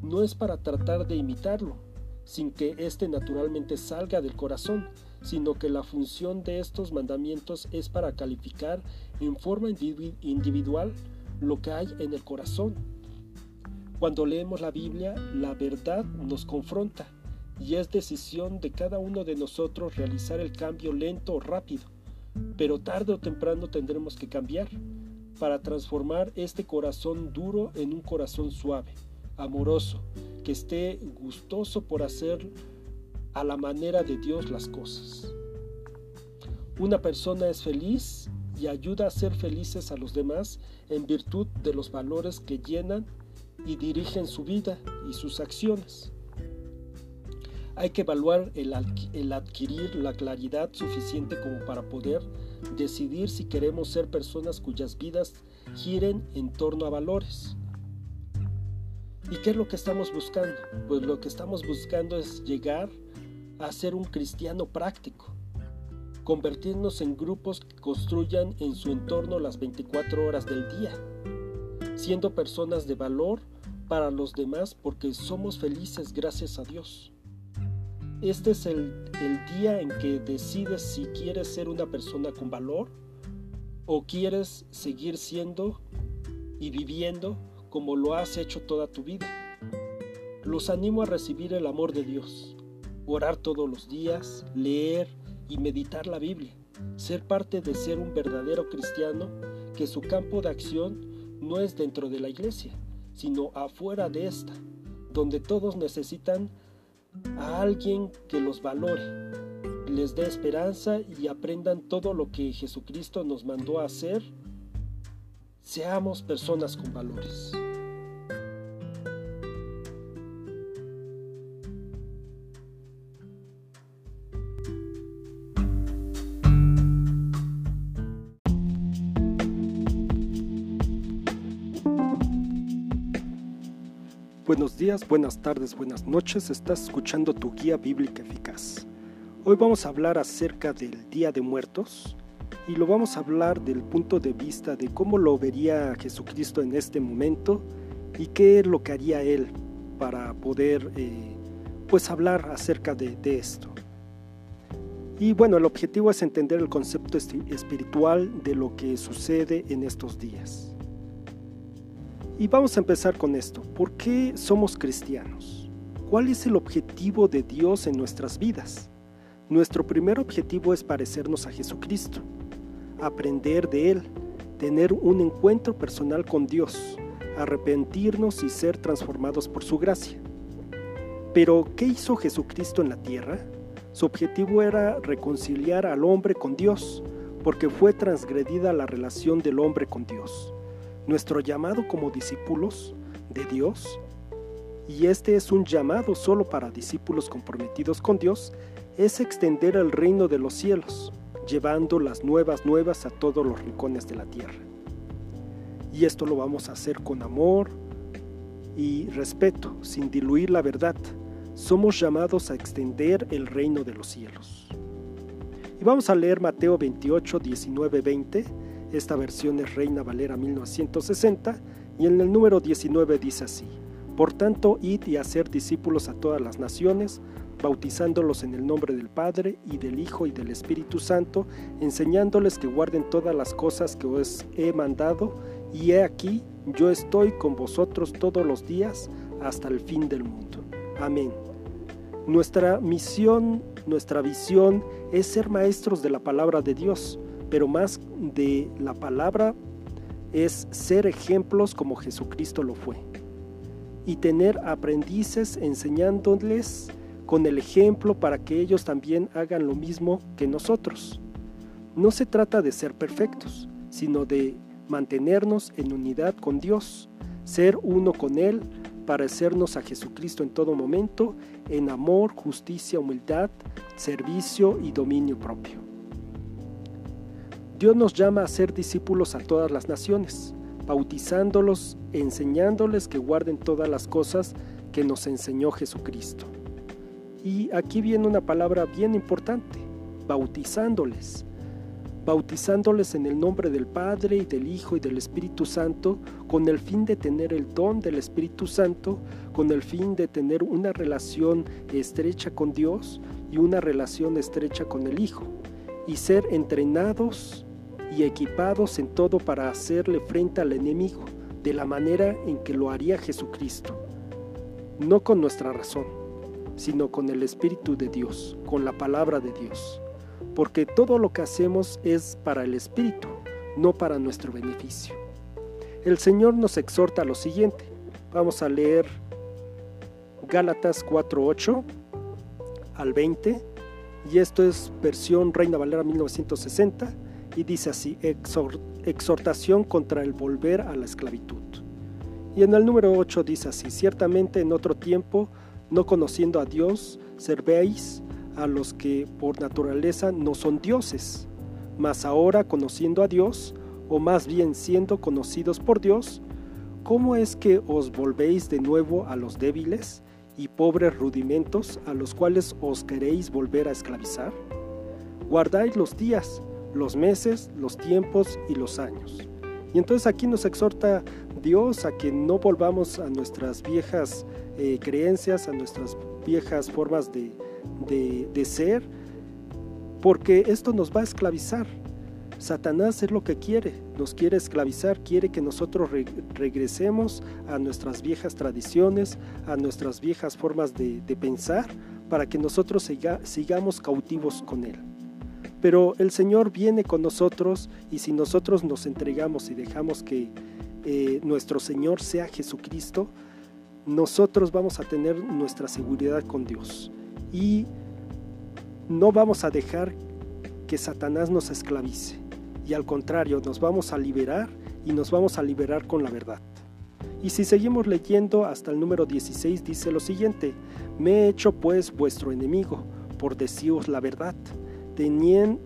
no es para tratar de imitarlo, sin que éste naturalmente salga del corazón, sino que la función de estos mandamientos es para calificar en forma individual lo que hay en el corazón. Cuando leemos la Biblia, la verdad nos confronta y es decisión de cada uno de nosotros realizar el cambio lento o rápido, pero tarde o temprano tendremos que cambiar para transformar este corazón duro en un corazón suave, amoroso, que esté gustoso por hacer a la manera de Dios las cosas. Una persona es feliz y ayuda a ser felices a los demás en virtud de los valores que llenan y dirigen su vida y sus acciones. Hay que evaluar el, adquirir la claridad suficiente como para poder decidir si queremos ser personas cuyas vidas giren en torno a valores. ¿Y qué es lo que estamos buscando? Pues lo que estamos buscando es llegar a ser un cristiano práctico, convertirnos en grupos que construyan en su entorno las 24 horas del día, siendo personas de valor para los demás porque somos felices gracias a Dios. Este es el, día en que decides si quieres ser una persona con valor o quieres seguir siendo y viviendo como lo has hecho toda tu vida. Los animo a recibir el amor de Dios, orar todos los días, leer y meditar la Biblia, ser parte de ser un verdadero cristiano que su campo de acción no es dentro de la iglesia, sino afuera de esta, donde todos necesitan a alguien que los valore, les dé esperanza y aprendan todo lo que Jesucristo nos mandó a hacer, seamos personas con valores. Buenos días, buenas tardes, buenas noches. Estás escuchando tu guía bíblica eficaz. Hoy vamos a hablar acerca del Día de Muertos y lo vamos a hablar del punto de vista de cómo lo vería Jesucristo en este momento y qué es lo que haría Él para poder eh, pues hablar acerca de, de esto. Y bueno, el objetivo es entender el concepto espiritual de lo que sucede en estos días. Y vamos a empezar con esto. ¿Por qué somos cristianos? ¿Cuál es el objetivo de Dios en nuestras vidas? Nuestro primer objetivo es parecernos a Jesucristo, aprender de Él, tener un encuentro personal con Dios, arrepentirnos y ser transformados por su gracia. Pero, ¿qué hizo Jesucristo en la tierra? Su objetivo era reconciliar al hombre con Dios, porque fue transgredida la relación del hombre con Dios nuestro llamado como discípulos de Dios, y este es un llamado solo para discípulos comprometidos con Dios, es extender el reino de los cielos, llevando las nuevas nuevas a todos los rincones de la tierra. Y esto lo vamos a hacer con amor y respeto, sin diluir la verdad. Somos llamados a extender el reino de los cielos. Y vamos a leer Mateo 28, 19, 20 esta versión es Reina Valera 1960 y en el número 19 dice así, Por tanto, id y hacer discípulos a todas las naciones, bautizándolos en el nombre del Padre y del Hijo y del Espíritu Santo, enseñándoles que guarden todas las cosas que os he mandado, y he aquí, yo estoy con vosotros todos los días hasta el fin del mundo. Amén. Nuestra misión, nuestra visión es ser maestros de la palabra de Dios, pero más de la palabra es ser ejemplos como Jesucristo lo fue y tener aprendices enseñándoles con el ejemplo para que ellos también hagan lo mismo que nosotros. No se trata de ser perfectos, sino de mantenernos en unidad con Dios, ser uno con Él, parecernos a Jesucristo en todo momento, en amor, justicia, humildad, servicio y dominio propio. Dios nos llama a ser discípulos a todas las naciones, bautizándolos, enseñándoles que guarden todas las cosas que nos enseñó Jesucristo. Y aquí viene una palabra bien importante, bautizándoles. Bautizándoles en el nombre del Padre y del Hijo y del Espíritu Santo, con el fin de tener el don del Espíritu Santo, con el fin de tener una relación estrecha con Dios y una relación estrecha con el Hijo, y ser entrenados y equipados en todo para hacerle frente al enemigo de la manera en que lo haría Jesucristo, no con nuestra razón, sino con el Espíritu de Dios, con la palabra de Dios, porque todo lo que hacemos es para el Espíritu, no para nuestro beneficio. El Señor nos exhorta a lo siguiente, vamos a leer Gálatas 4.8 al 20, y esto es versión Reina Valera 1960, y dice así, exhortación contra el volver a la esclavitud. Y en el número 8 dice así, ciertamente en otro tiempo, no conociendo a Dios, servéis a los que por naturaleza no son dioses, mas ahora conociendo a Dios, o más bien siendo conocidos por Dios, ¿cómo es que os volvéis de nuevo a los débiles y pobres rudimentos a los cuales os queréis volver a esclavizar? Guardáis los días, los meses, los tiempos y los años. Y entonces aquí nos exhorta Dios a que no volvamos a nuestras viejas eh, creencias, a nuestras viejas formas de, de, ser, porque esto nos va a esclavizar. Satanás es lo que quiere, nos quiere esclavizar, quiere que nosotros regresemos a nuestras viejas tradiciones, a nuestras viejas formas de, pensar, para que nosotros sigamos cautivos con Él. Pero el Señor viene con nosotros y si nosotros nos entregamos y dejamos que eh, nuestro Señor sea Jesucristo, nosotros vamos a tener nuestra seguridad con Dios. Y no vamos a dejar que Satanás nos esclavice. Y al contrario nos vamos a liberar y nos vamos a liberar con la verdad. Y si seguimos leyendo hasta el número 16 dice lo siguiente, me he hecho pues vuestro enemigo por deciros la verdad, Tienen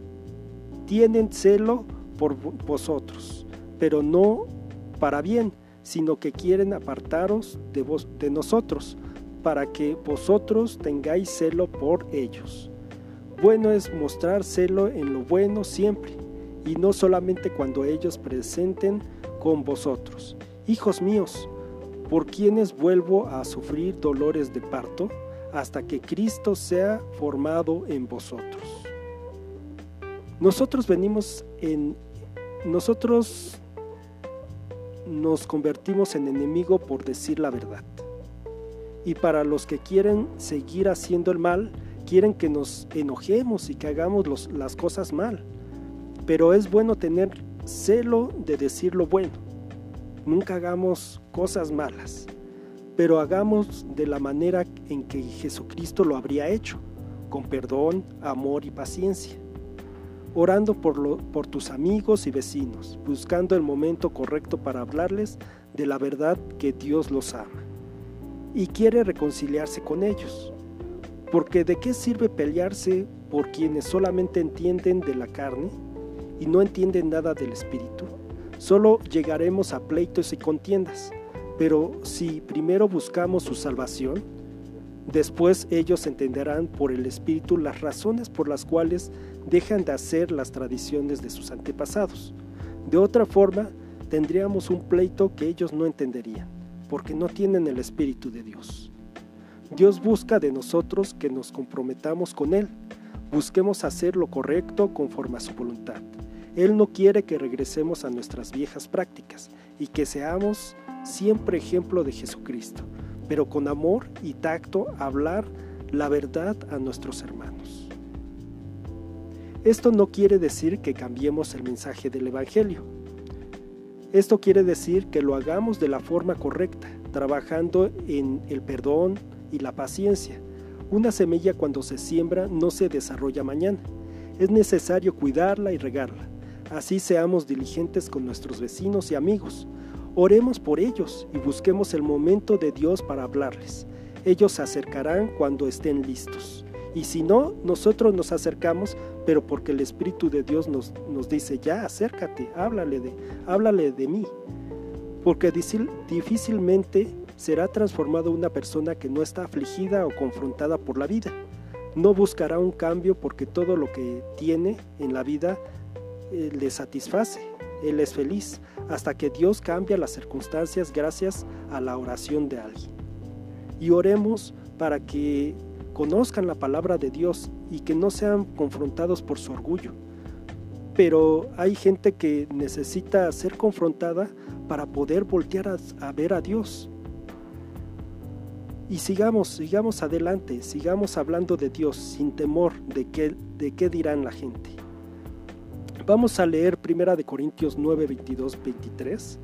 celo por vosotros, pero no para bien, sino que quieren apartaros de, vos, de nosotros, para que vosotros tengáis celo por ellos. Bueno es mostrar celo en lo bueno siempre, y no solamente cuando ellos presenten con vosotros. Hijos míos, por quienes vuelvo a sufrir dolores de parto, hasta que Cristo sea formado en vosotros. Nosotros venimos en... Nosotros nos convertimos en enemigo por decir la verdad y para los que quieren seguir haciendo el mal, quieren que nos enojemos y que hagamos las cosas mal. Pero es bueno tener celo de decir lo bueno. Nunca hagamos cosas malas, pero hagamos de la manera en que Jesucristo lo habría hecho, con perdón, amor y paciencia. Orando por, por tus amigos y vecinos, buscando el momento correcto para hablarles de la verdad que Dios los ama y quiere reconciliarse con ellos. Porque de qué sirve pelearse por quienes solamente entienden de la carne y no entienden nada del espíritu. Solo llegaremos a pleitos y contiendas, pero si primero buscamos su salvación, después ellos entenderán por el espíritu las razones por las cuales dejan de hacer las tradiciones de sus antepasados. De otra forma, tendríamos un pleito que ellos no entenderían porque no tienen el Espíritu de Dios. Dios busca de nosotros que nos comprometamos con Él, busquemos hacer lo correcto conforme a su voluntad. Él no quiere que regresemos a nuestras viejas prácticas y que seamos siempre ejemplo de Jesucristo, pero con amor y tacto hablar la verdad a nuestros hermanos. Esto no quiere decir que cambiemos el mensaje del Evangelio, esto quiere decir que lo hagamos de la forma correcta, trabajando en el perdón y la paciencia. Una semilla cuando se siembra no se desarrolla mañana. Es necesario cuidarla y regarla. Así seamos diligentes con nuestros vecinos y amigos. Oremos por ellos y busquemos el momento de Dios para hablarles. Ellos se acercarán cuando estén listos. Y si no, nosotros nos acercamos, pero porque el Espíritu de Dios nos, nos dice, ya, acércate, háblale de, háblale de mí. Porque difícilmente será transformado una persona que no está afligida o confrontada por la vida. No buscará un cambio porque todo lo que tiene en la vida eh, le satisface. Él es feliz hasta que Dios cambia las circunstancias gracias a la oración de alguien. Y oremos para que conozcan la palabra de Dios y que no sean confrontados por su orgullo. Pero hay gente que necesita ser confrontada para poder voltear a, ver a Dios. Y sigamos, sigamos adelante, sigamos hablando de Dios sin temor de qué, de qué dirán la gente. Vamos a leer 1 Corintios 9, 22, 23,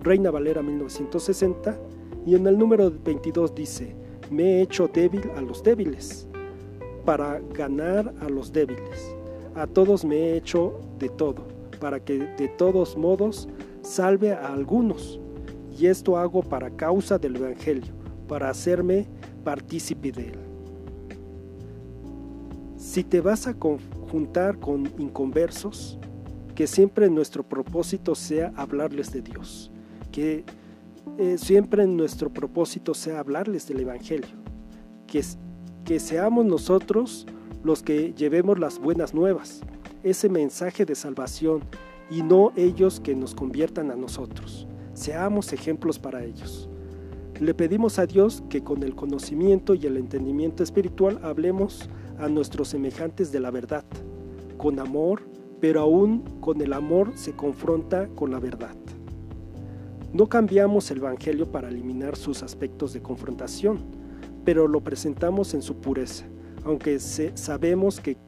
Reina Valera 1960, y en el número 22 dice, me he hecho débil a los débiles, para ganar a los débiles. A todos me he hecho de todo, para que de todos modos salve a algunos. Y esto hago para causa del Evangelio, para hacerme partícipe de él. Si te vas a juntar con inconversos, que siempre nuestro propósito sea hablarles de Dios, que eh, siempre nuestro propósito sea hablarles del Evangelio, que, que seamos nosotros los que llevemos las buenas nuevas, ese mensaje de salvación y no ellos que nos conviertan a nosotros. Seamos ejemplos para ellos. Le pedimos a Dios que con el conocimiento y el entendimiento espiritual hablemos a nuestros semejantes de la verdad, con amor, pero aún con el amor se confronta con la verdad. No cambiamos el Evangelio para eliminar sus aspectos de confrontación, pero lo presentamos en su pureza, aunque sabemos que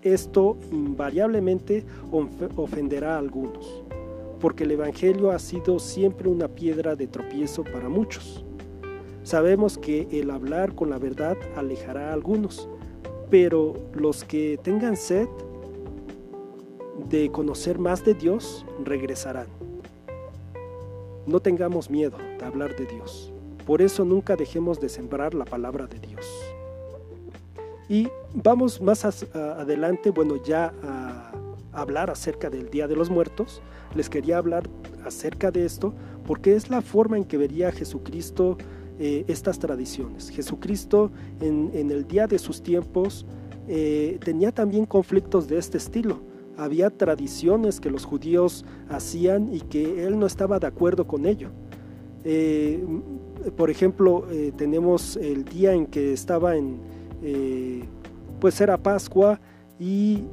esto invariablemente ofenderá a algunos, porque el Evangelio ha sido siempre una piedra de tropiezo para muchos. Sabemos que el hablar con la verdad alejará a algunos, pero los que tengan sed de conocer más de Dios regresarán. No tengamos miedo de hablar de Dios. Por eso nunca dejemos de sembrar la palabra de Dios. Y vamos más adelante, bueno, ya a hablar acerca del Día de los Muertos. Les quería hablar acerca de esto porque es la forma en que vería Jesucristo eh, estas tradiciones. Jesucristo en, el día de sus tiempos eh, tenía también conflictos de este estilo. Había tradiciones que los judíos hacían y que él no estaba de acuerdo con ello. Eh, por ejemplo, tenemos el día en que estaba en, eh, pues era Pascua y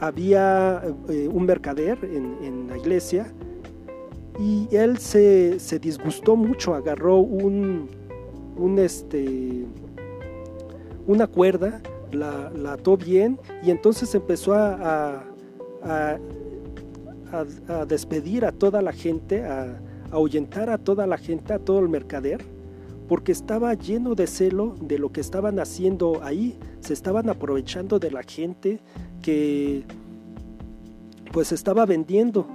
había eh, un mercader en, la iglesia y él se, disgustó mucho, agarró un, este, una cuerda, la, ató bien y entonces empezó a, a, despedir a toda la gente, a ahuyentar a toda la gente, a todo el mercader porque estaba lleno de celo de lo que estaban haciendo ahí, se estaban aprovechando de la gente que pues estaba vendiendo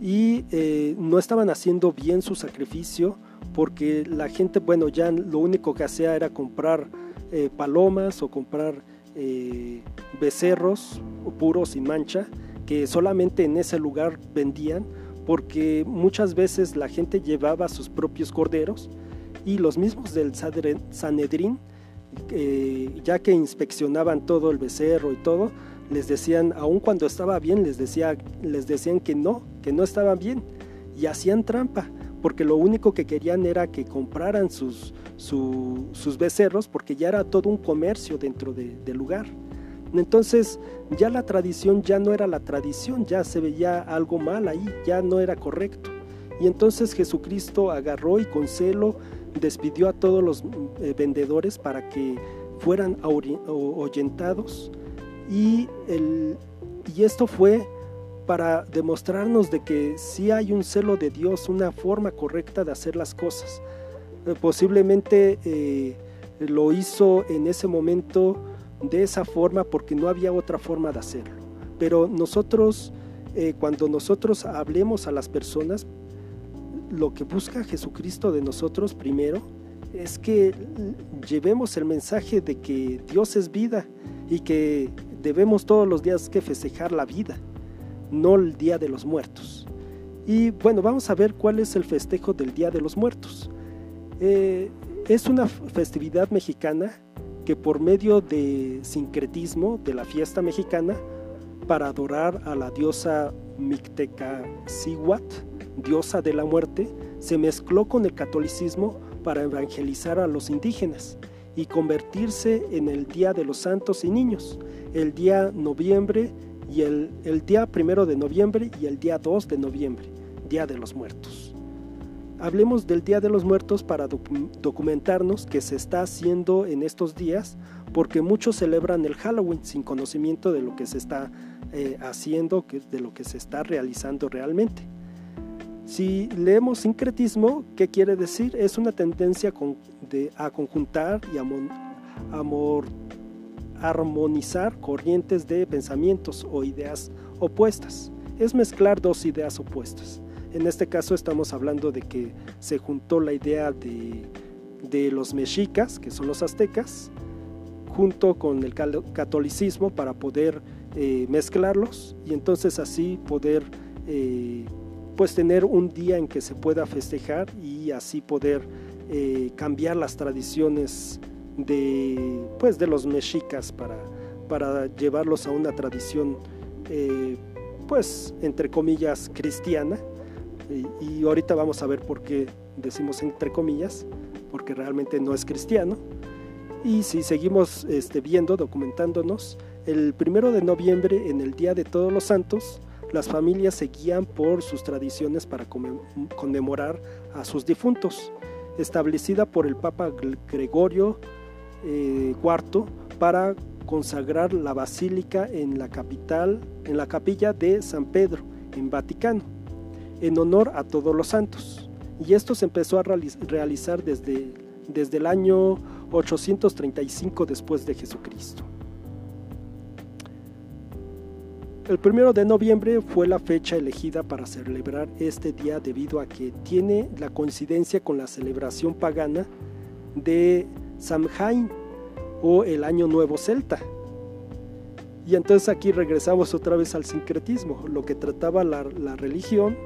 y eh, no estaban haciendo bien su sacrificio porque la gente, bueno, ya lo único que hacía era comprar eh, palomas o comprar eh, becerros puros sin mancha que solamente en ese lugar vendían porque muchas veces la gente llevaba sus propios corderos y los mismos del Sanedrín, eh, ya que inspeccionaban todo el becerro y todo, les decían, aun cuando estaba bien, les, decía, les decían que no, que no estaban bien, y hacían trampa, porque lo único que querían era que compraran sus, sus becerros, porque ya era todo un comercio dentro del lugar. Entonces ya la tradición ya no era la tradición, ya se veía algo mal ahí, ya no era correcto. Y entonces Jesucristo agarró y con celo despidió a todos los eh, vendedores para que fueran ahuyentados y, y esto fue para demostrarnos de que sí hay un celo de Dios, una forma correcta de hacer las cosas. Eh, posiblemente eh, lo hizo en ese momento de esa forma porque no había otra forma de hacerlo. Pero nosotros, cuando nosotros hablemos a las personas, lo que busca Jesucristo de nosotros primero es que llevemos el mensaje de que Dios es vida y que debemos todos los días que festejar la vida, no el Día de los Muertos. Y bueno, vamos a ver cuál es el festejo del Día de los Muertos. Eh, es una festividad mexicana que por medio de sincretismo de la fiesta mexicana, para adorar a la diosa Micteca Siwat, diosa de la muerte, se mezcló con el catolicismo para evangelizar a los indígenas y convertirse en el Día de los Santos y Niños, el día noviembre y el, el día primero de noviembre y el día 2 de noviembre, Día de los Muertos. Hablemos del Día de los Muertos para documentarnos qué se está haciendo en estos días, porque muchos celebran el Halloween sin conocimiento de lo que se está eh, haciendo, de lo que se está realizando realmente. Si leemos sincretismo, ¿qué quiere decir? Es una tendencia a conjuntar y amor, armonizar corrientes de pensamientos o ideas opuestas. es mezclar dos ideas opuestas. En este caso estamos hablando de que se juntó la idea de, de los mexicas, que son los aztecas, junto con el catolicismo para poder eh, mezclarlos y entonces así poder eh, pues tener un día en que se pueda festejar y así poder eh, cambiar las tradiciones de pues de los mexicas para, para llevarlos a una tradición pues entre comillas cristiana y, ahorita vamos a ver por qué decimos entre comillas porque realmente no es cristiano. Y si seguimos este, viendo, documentándonos, el primero de noviembre, en el Día de Todos los Santos, las familias se guían por sus tradiciones para conmemorar a sus difuntos, establecida por el Papa Gregorio IV eh, para consagrar la basílica en la capital, en la capilla de San Pedro, en Vaticano, en honor a todos los santos. Y esto se empezó a realizar desde, desde el año 835 después de Jesucristo. El primero de noviembre fue la fecha elegida para celebrar este día debido a que tiene la coincidencia con la celebración pagana de Samhain o el Año Nuevo Celta. Y entonces aquí regresamos otra vez al sincretismo. Lo que trataba la, religión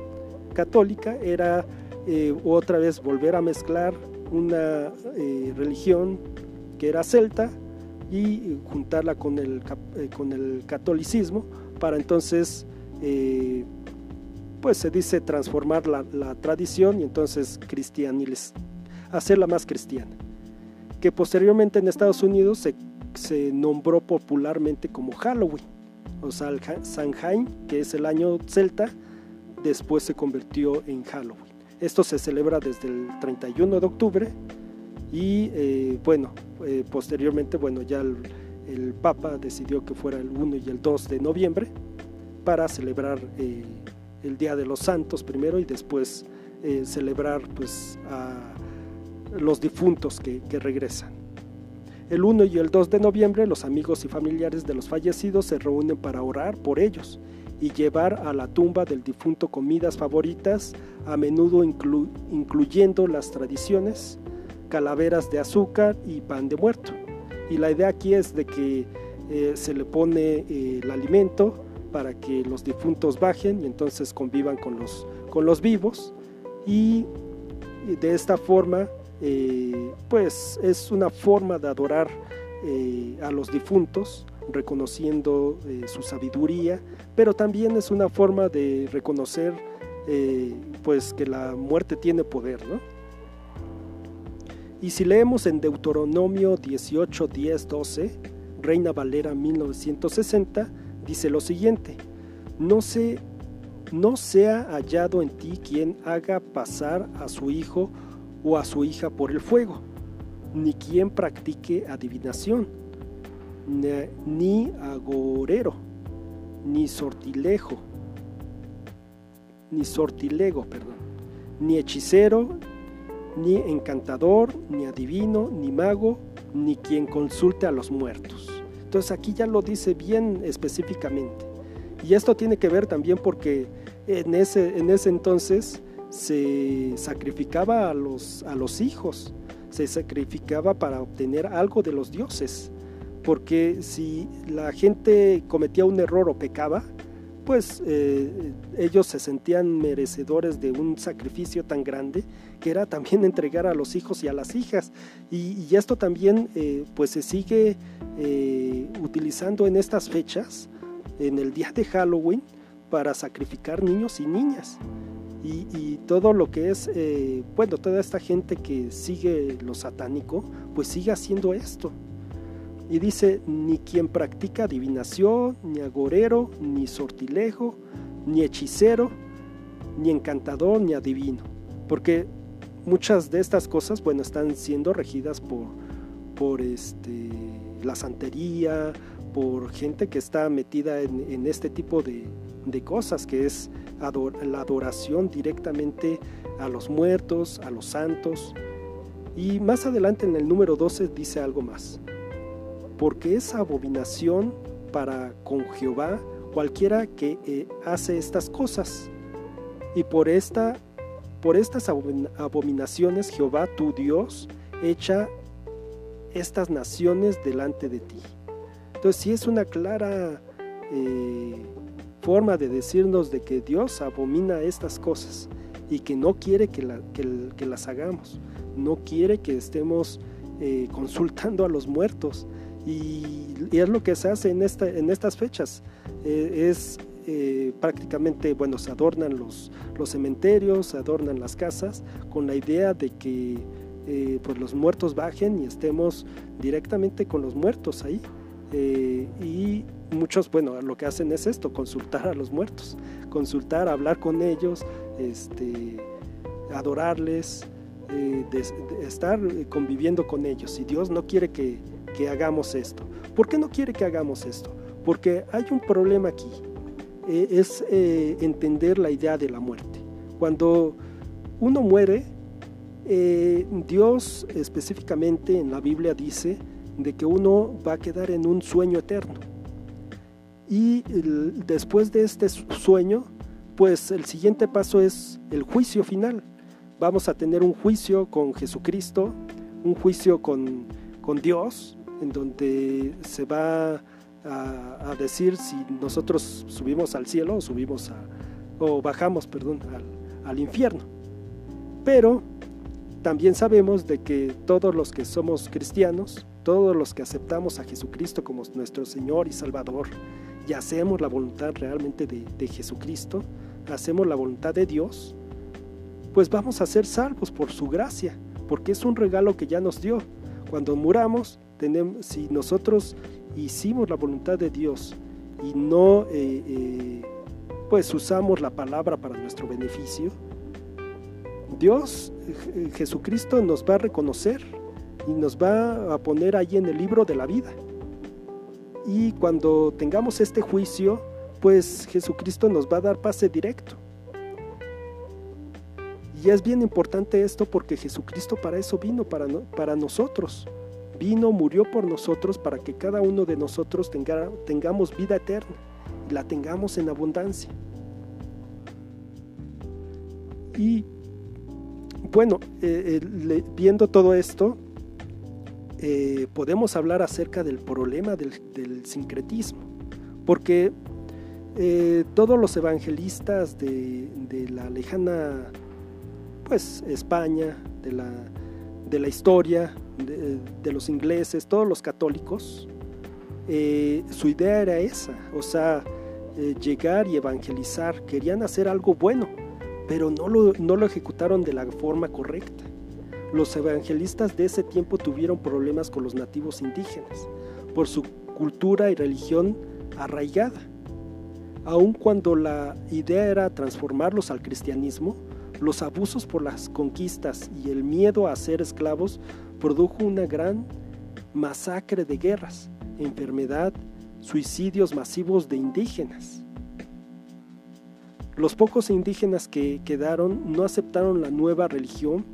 católica era eh, otra vez volver a mezclar una eh, religión que era celta y juntarla con el, eh, con el catolicismo para entonces, pues se dice transformar la, tradición y entonces cristianiles, hacerla más cristiana. Que posteriormente en Estados Unidos se, se nombró popularmente como Halloween, o sea, el Samhain, que es el año celta, después se convirtió en Halloween. Esto se celebra desde el 31 de octubre y eh, bueno, eh, posteriormente bueno, ya el, Papa decidió que fuera el 1 y el 2 de noviembre para celebrar eh, el Día de los Santos primero y después celebrar pues a los difuntos que, que regresan. El 1 y el 2 de noviembre los amigos y familiares de los fallecidos se reúnen para orar por ellos y llevar a la tumba del difunto comidas favoritas, a menudo incluyendo las tradiciones, calaveras de azúcar y pan de muerto. Y la idea aquí es de que eh, se le pone eh, el alimento para que los difuntos bajen y entonces convivan con los, con los vivos y de esta forma eh, pues es una forma de adorar a los difuntos reconociendo su sabiduría pero también es una forma de reconocer eh, pues que la muerte tiene poder, ¿no? Y si leemos en Deuteronomio 18, 10, 12, Reina Valera 1960, dice lo siguiente, no, se, no sea hallado en ti quien haga pasar a su hijo o a su hija por el fuego, ni quien practique adivinación, ni, agorero, ni sortilejo, ni sortilego, perdón, ni hechicero, ni encantador, ni adivino, ni mago, ni quien consulte a los muertos. Entonces aquí ya lo dice bien específicamente. Y esto tiene que ver también porque en ese, en ese entonces se sacrificaba a los, a los hijos, se sacrificaba para obtener algo de los dioses porque si la gente cometía un error o pecaba, pues eh, ellos se sentían merecedores de un sacrificio tan grande que era también (laughs) entregar a los hijos y a las hijas. Y, esto también eh, pues se sigue eh, utilizando en estas fechas, en el día de Halloween, para sacrificar niños y niñas. Y, y todo lo que es, bueno, toda esta gente que sigue lo satánico, pues sigue haciendo esto. Y dice, ni quien practica adivinación, ni agorero, ni sortilejo, ni hechicero, ni encantador, ni adivino. Porque muchas de estas cosas, bueno, están siendo regidas por, por este, la santería, por gente que está metida en, este tipo de, de, cosas, que es la adoración directamente a los muertos, a los santos. Y más adelante en el número 12 dice algo más porque es abominación para con Jehová cualquiera que eh, hace estas cosas. Y por, esta, por estas abominaciones Jehová tu Dios echa estas naciones delante de ti. Entonces sí es una clara eh, forma de decirnos de que Dios abomina estas cosas y que no quiere que, las hagamos, no quiere que estemos eh, consultando a los muertos. Y, es lo que se hace en, esta, en estas fechas. Eh, es prácticamente, bueno, se adornan los, cementerios, se adornan las casas con la idea de que pues los muertos bajen y estemos directamente con los muertos ahí. Eh, y muchos, bueno, lo que hacen es esto, consultar a los muertos, consultar, hablar con ellos, este, adorarles, eh, estar conviviendo con ellos. Y Dios no quiere que, que, hagamos esto. ¿Por qué no quiere que hagamos esto? Porque hay un problema aquí. Eh, es entender la idea de la muerte. Cuando uno muere, Dios específicamente en la Biblia dice, de que uno va a quedar en un sueño eterno. Y después de este sueño, pues el siguiente paso es el juicio final. Vamos a tener un juicio con Jesucristo, un juicio con, con Dios, en donde se va a, decir si nosotros subimos al cielo o subimos o bajamos, perdón, al, infierno. Pero también sabemos de que todos los que somos cristianos, todos los que aceptamos a Jesucristo como nuestro Señor y Salvador y hacemos la voluntad realmente de, Jesucristo, hacemos la voluntad de Dios, pues vamos a ser salvos por su gracia, porque es un regalo que ya nos dio. Cuando muramos, tenemos, si nosotros hicimos la voluntad de Dios y no eh, eh, pues usamos la palabra para nuestro beneficio, Dios, eh, Jesucristo nos va a reconocer y nos va a poner ahí en el libro de la vida. Y cuando tengamos este juicio, pues Jesucristo nos va a dar pase directo. Y es bien importante esto porque Jesucristo para eso vino, para, para nosotros. Vino, murió por nosotros para que cada uno de nosotros tenga, tengamos vida eterna y la tengamos en abundancia. Y bueno, eh, eh, viendo todo esto, eh, podemos hablar acerca del problema del, sincretismo, porque todos los evangelistas de, la lejana pues España, de la, de la historia, de, los ingleses, todos los católicos, eh, su idea era esa, o sea, llegar y evangelizar, querían hacer algo bueno, pero no no lo ejecutaron de la forma correcta. Los evangelistas de ese tiempo tuvieron problemas con los nativos indígenas por su cultura y religión arraigada. Aun cuando la idea era transformarlos al cristianismo, los abusos por las conquistas y el miedo a ser esclavos produjo una gran masacre de guerras, enfermedad, suicidios masivos de indígenas. Los pocos indígenas que quedaron no aceptaron la nueva religión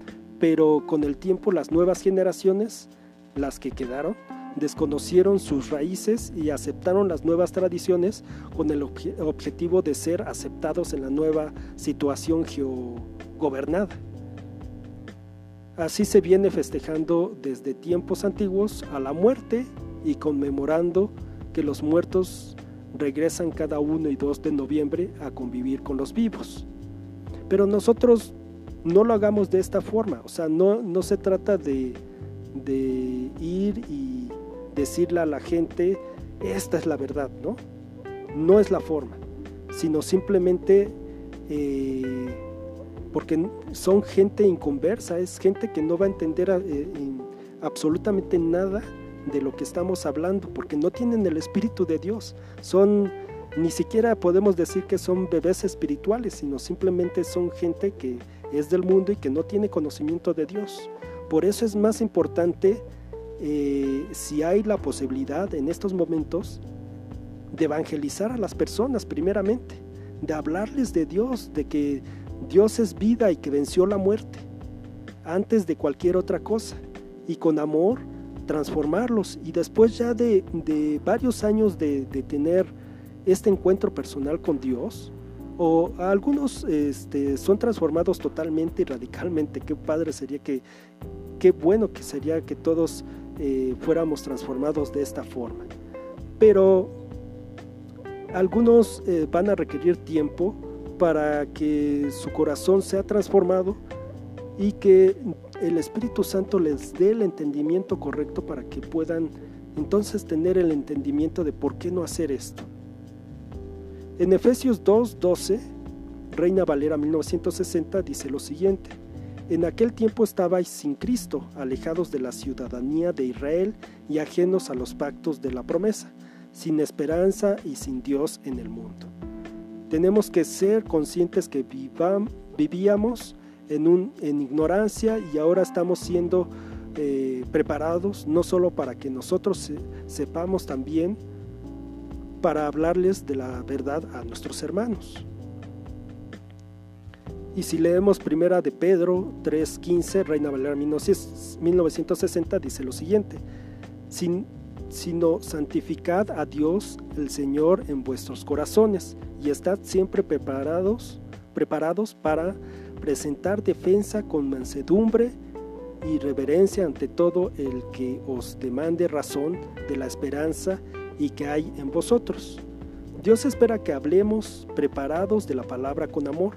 pero con el tiempo las nuevas generaciones, las que quedaron, desconocieron sus raíces y aceptaron las nuevas tradiciones con el objetivo de ser aceptados en la nueva situación geogobernada. Así se viene festejando desde tiempos antiguos a la muerte y conmemorando que los muertos regresan cada 1 y 2 de noviembre a convivir con los vivos. Pero nosotros no lo hagamos de esta forma. O sea, no, no se trata de, ir y decirle a la gente, esta es la verdad, ¿no? No es la forma, sino simplemente eh, porque son gente inconversa, es gente que no va a entender eh, absolutamente nada de lo que estamos hablando, porque no tienen el Espíritu de Dios, son ni siquiera podemos decir que son bebés espirituales, sino simplemente son gente que es del mundo y que no tiene conocimiento de Dios. Por eso es más importante, eh, si hay la posibilidad en estos momentos, de evangelizar a las personas primeramente, de hablarles de Dios, de que Dios es vida y que venció la muerte, antes de cualquier otra cosa, y con amor transformarlos. Y después ya de, varios años de, tener este encuentro personal con Dios, o algunos este, son transformados totalmente y radicalmente. Qué padre sería que, qué bueno que sería que todos eh, fuéramos transformados de esta forma. Pero algunos eh, van a requerir tiempo para que su corazón sea transformado y que el Espíritu Santo les dé el entendimiento correcto para que puedan entonces tener el entendimiento de por qué no hacer esto. En Efesios 2:12, Reina Valera 1960 dice lo siguiente: En aquel tiempo estabais sin Cristo, alejados de la ciudadanía de Israel y ajenos a los pactos de la promesa, sin esperanza y sin Dios en el mundo. Tenemos que ser conscientes que vivíamos en, ignorancia y ahora estamos siendo eh, preparados no solo para que nosotros sepamos también para hablarles de la verdad a nuestros hermanos. Y si leemos primera de Pedro 3.15, Reina Valera 1960, dice lo siguiente, Sin, sino santificad a Dios el Señor en vuestros corazones y estad siempre preparados, preparados para presentar defensa con mansedumbre y reverencia ante todo el que os demande razón de la esperanza y que hay en vosotros. Dios espera que hablemos preparados de la palabra con amor,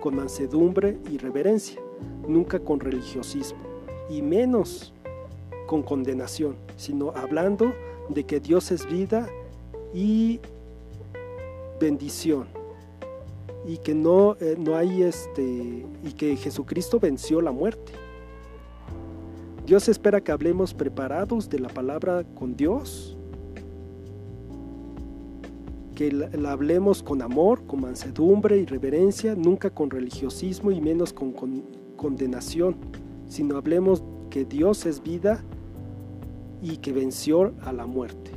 con mansedumbre y reverencia, nunca con religiosismo, y menos con condenación, sino hablando de que Dios es vida y bendición y que no, eh, no hay este y que Jesucristo venció la muerte. Dios espera que hablemos preparados de la palabra con Dios, que la, hablemos con amor, con mansedumbre y reverencia, nunca con religiosismo y menos con, con condenación, sino hablemos que Dios es vida y que venció a la muerte.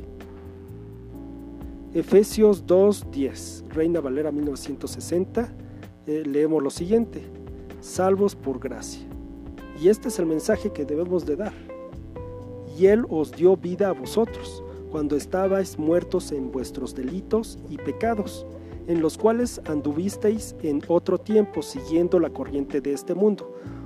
Efesios 2.10, Reina Valera 1960, eh, leemos lo siguiente, salvos por gracia. Y este es el mensaje que debemos de dar. Y Él os dio vida a vosotros, cuando estabais muertos en vuestros delitos y pecados, en los cuales anduvisteis en otro tiempo siguiendo la corriente de este mundo,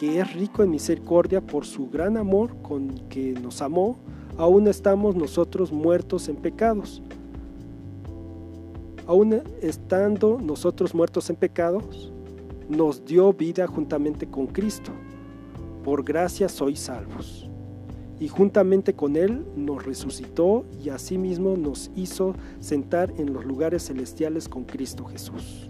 que es rico en misericordia por su gran amor con que nos amó, aún estamos nosotros muertos en pecados. Aún estando nosotros muertos en pecados, nos dio vida juntamente con Cristo. Por gracia sois salvos. Y juntamente con Él nos resucitó y asimismo nos hizo sentar en los lugares celestiales con Cristo Jesús.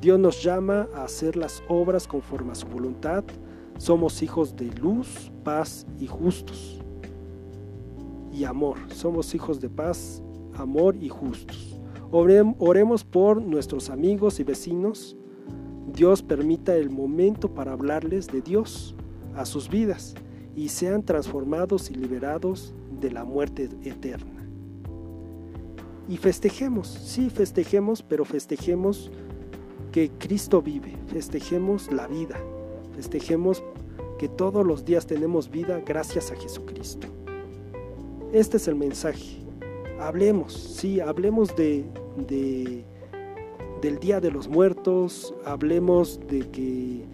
Dios nos llama a hacer las obras conforme a su voluntad, somos hijos de luz, paz y justos. Y amor. Somos hijos de paz, amor y justos. Oremos por nuestros amigos y vecinos. Dios permita el momento para hablarles de Dios a sus vidas y sean transformados y liberados de la muerte eterna. Y festejemos, sí, festejemos, pero festejemos que Cristo vive, festejemos la vida, Festejemos que todos los días tenemos vida gracias a Jesucristo. Este es el mensaje. Hablemos, sí, hablemos de, del Día de los Muertos, hablemos de que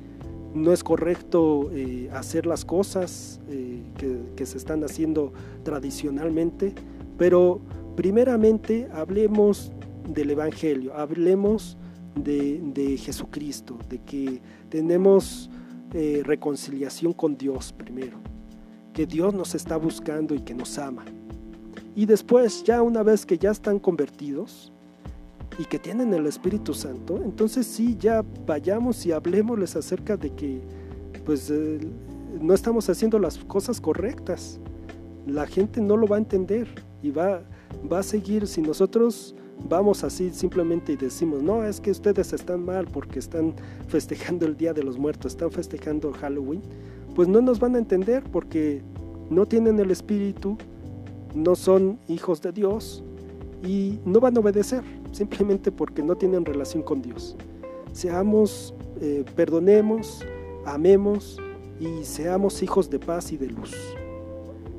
no es correcto eh, hacer las cosas eh, que, que se están haciendo tradicionalmente, pero primeramente hablemos del Evangelio, hablemos de, Jesucristo, de que tenemos eh, reconciliación con Dios primero, que Dios nos está buscando y que nos ama. Y después, ya una vez que ya están convertidos y que tienen el Espíritu Santo, entonces sí, ya vayamos y hablemosles acerca de que pues eh, no estamos haciendo las cosas correctas. La gente no lo va a entender y va, va a seguir si nosotros vamos así simplemente y decimos, no, es que ustedes están mal porque están (laughs) festejando el Día de los Muertos, están festejando Halloween, pues no nos van a entender porque no tienen el Espíritu, no son hijos de Dios y no van a obedecer, simplemente porque no tienen relación con Dios. Seamos, eh, perdonemos, amemos y seamos hijos de paz y de luz.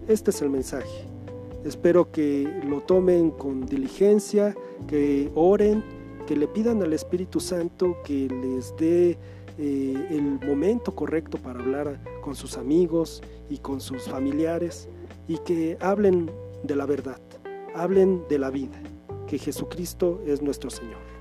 Este es el mensaje. Espero que lo tomen con diligencia, que oren, que le pidan al Espíritu Santo que les dé eh, el momento correcto para hablar con sus amigos y con sus familiares y que hablen de la verdad, hablen de la vida, que Jesucristo es nuestro Señor.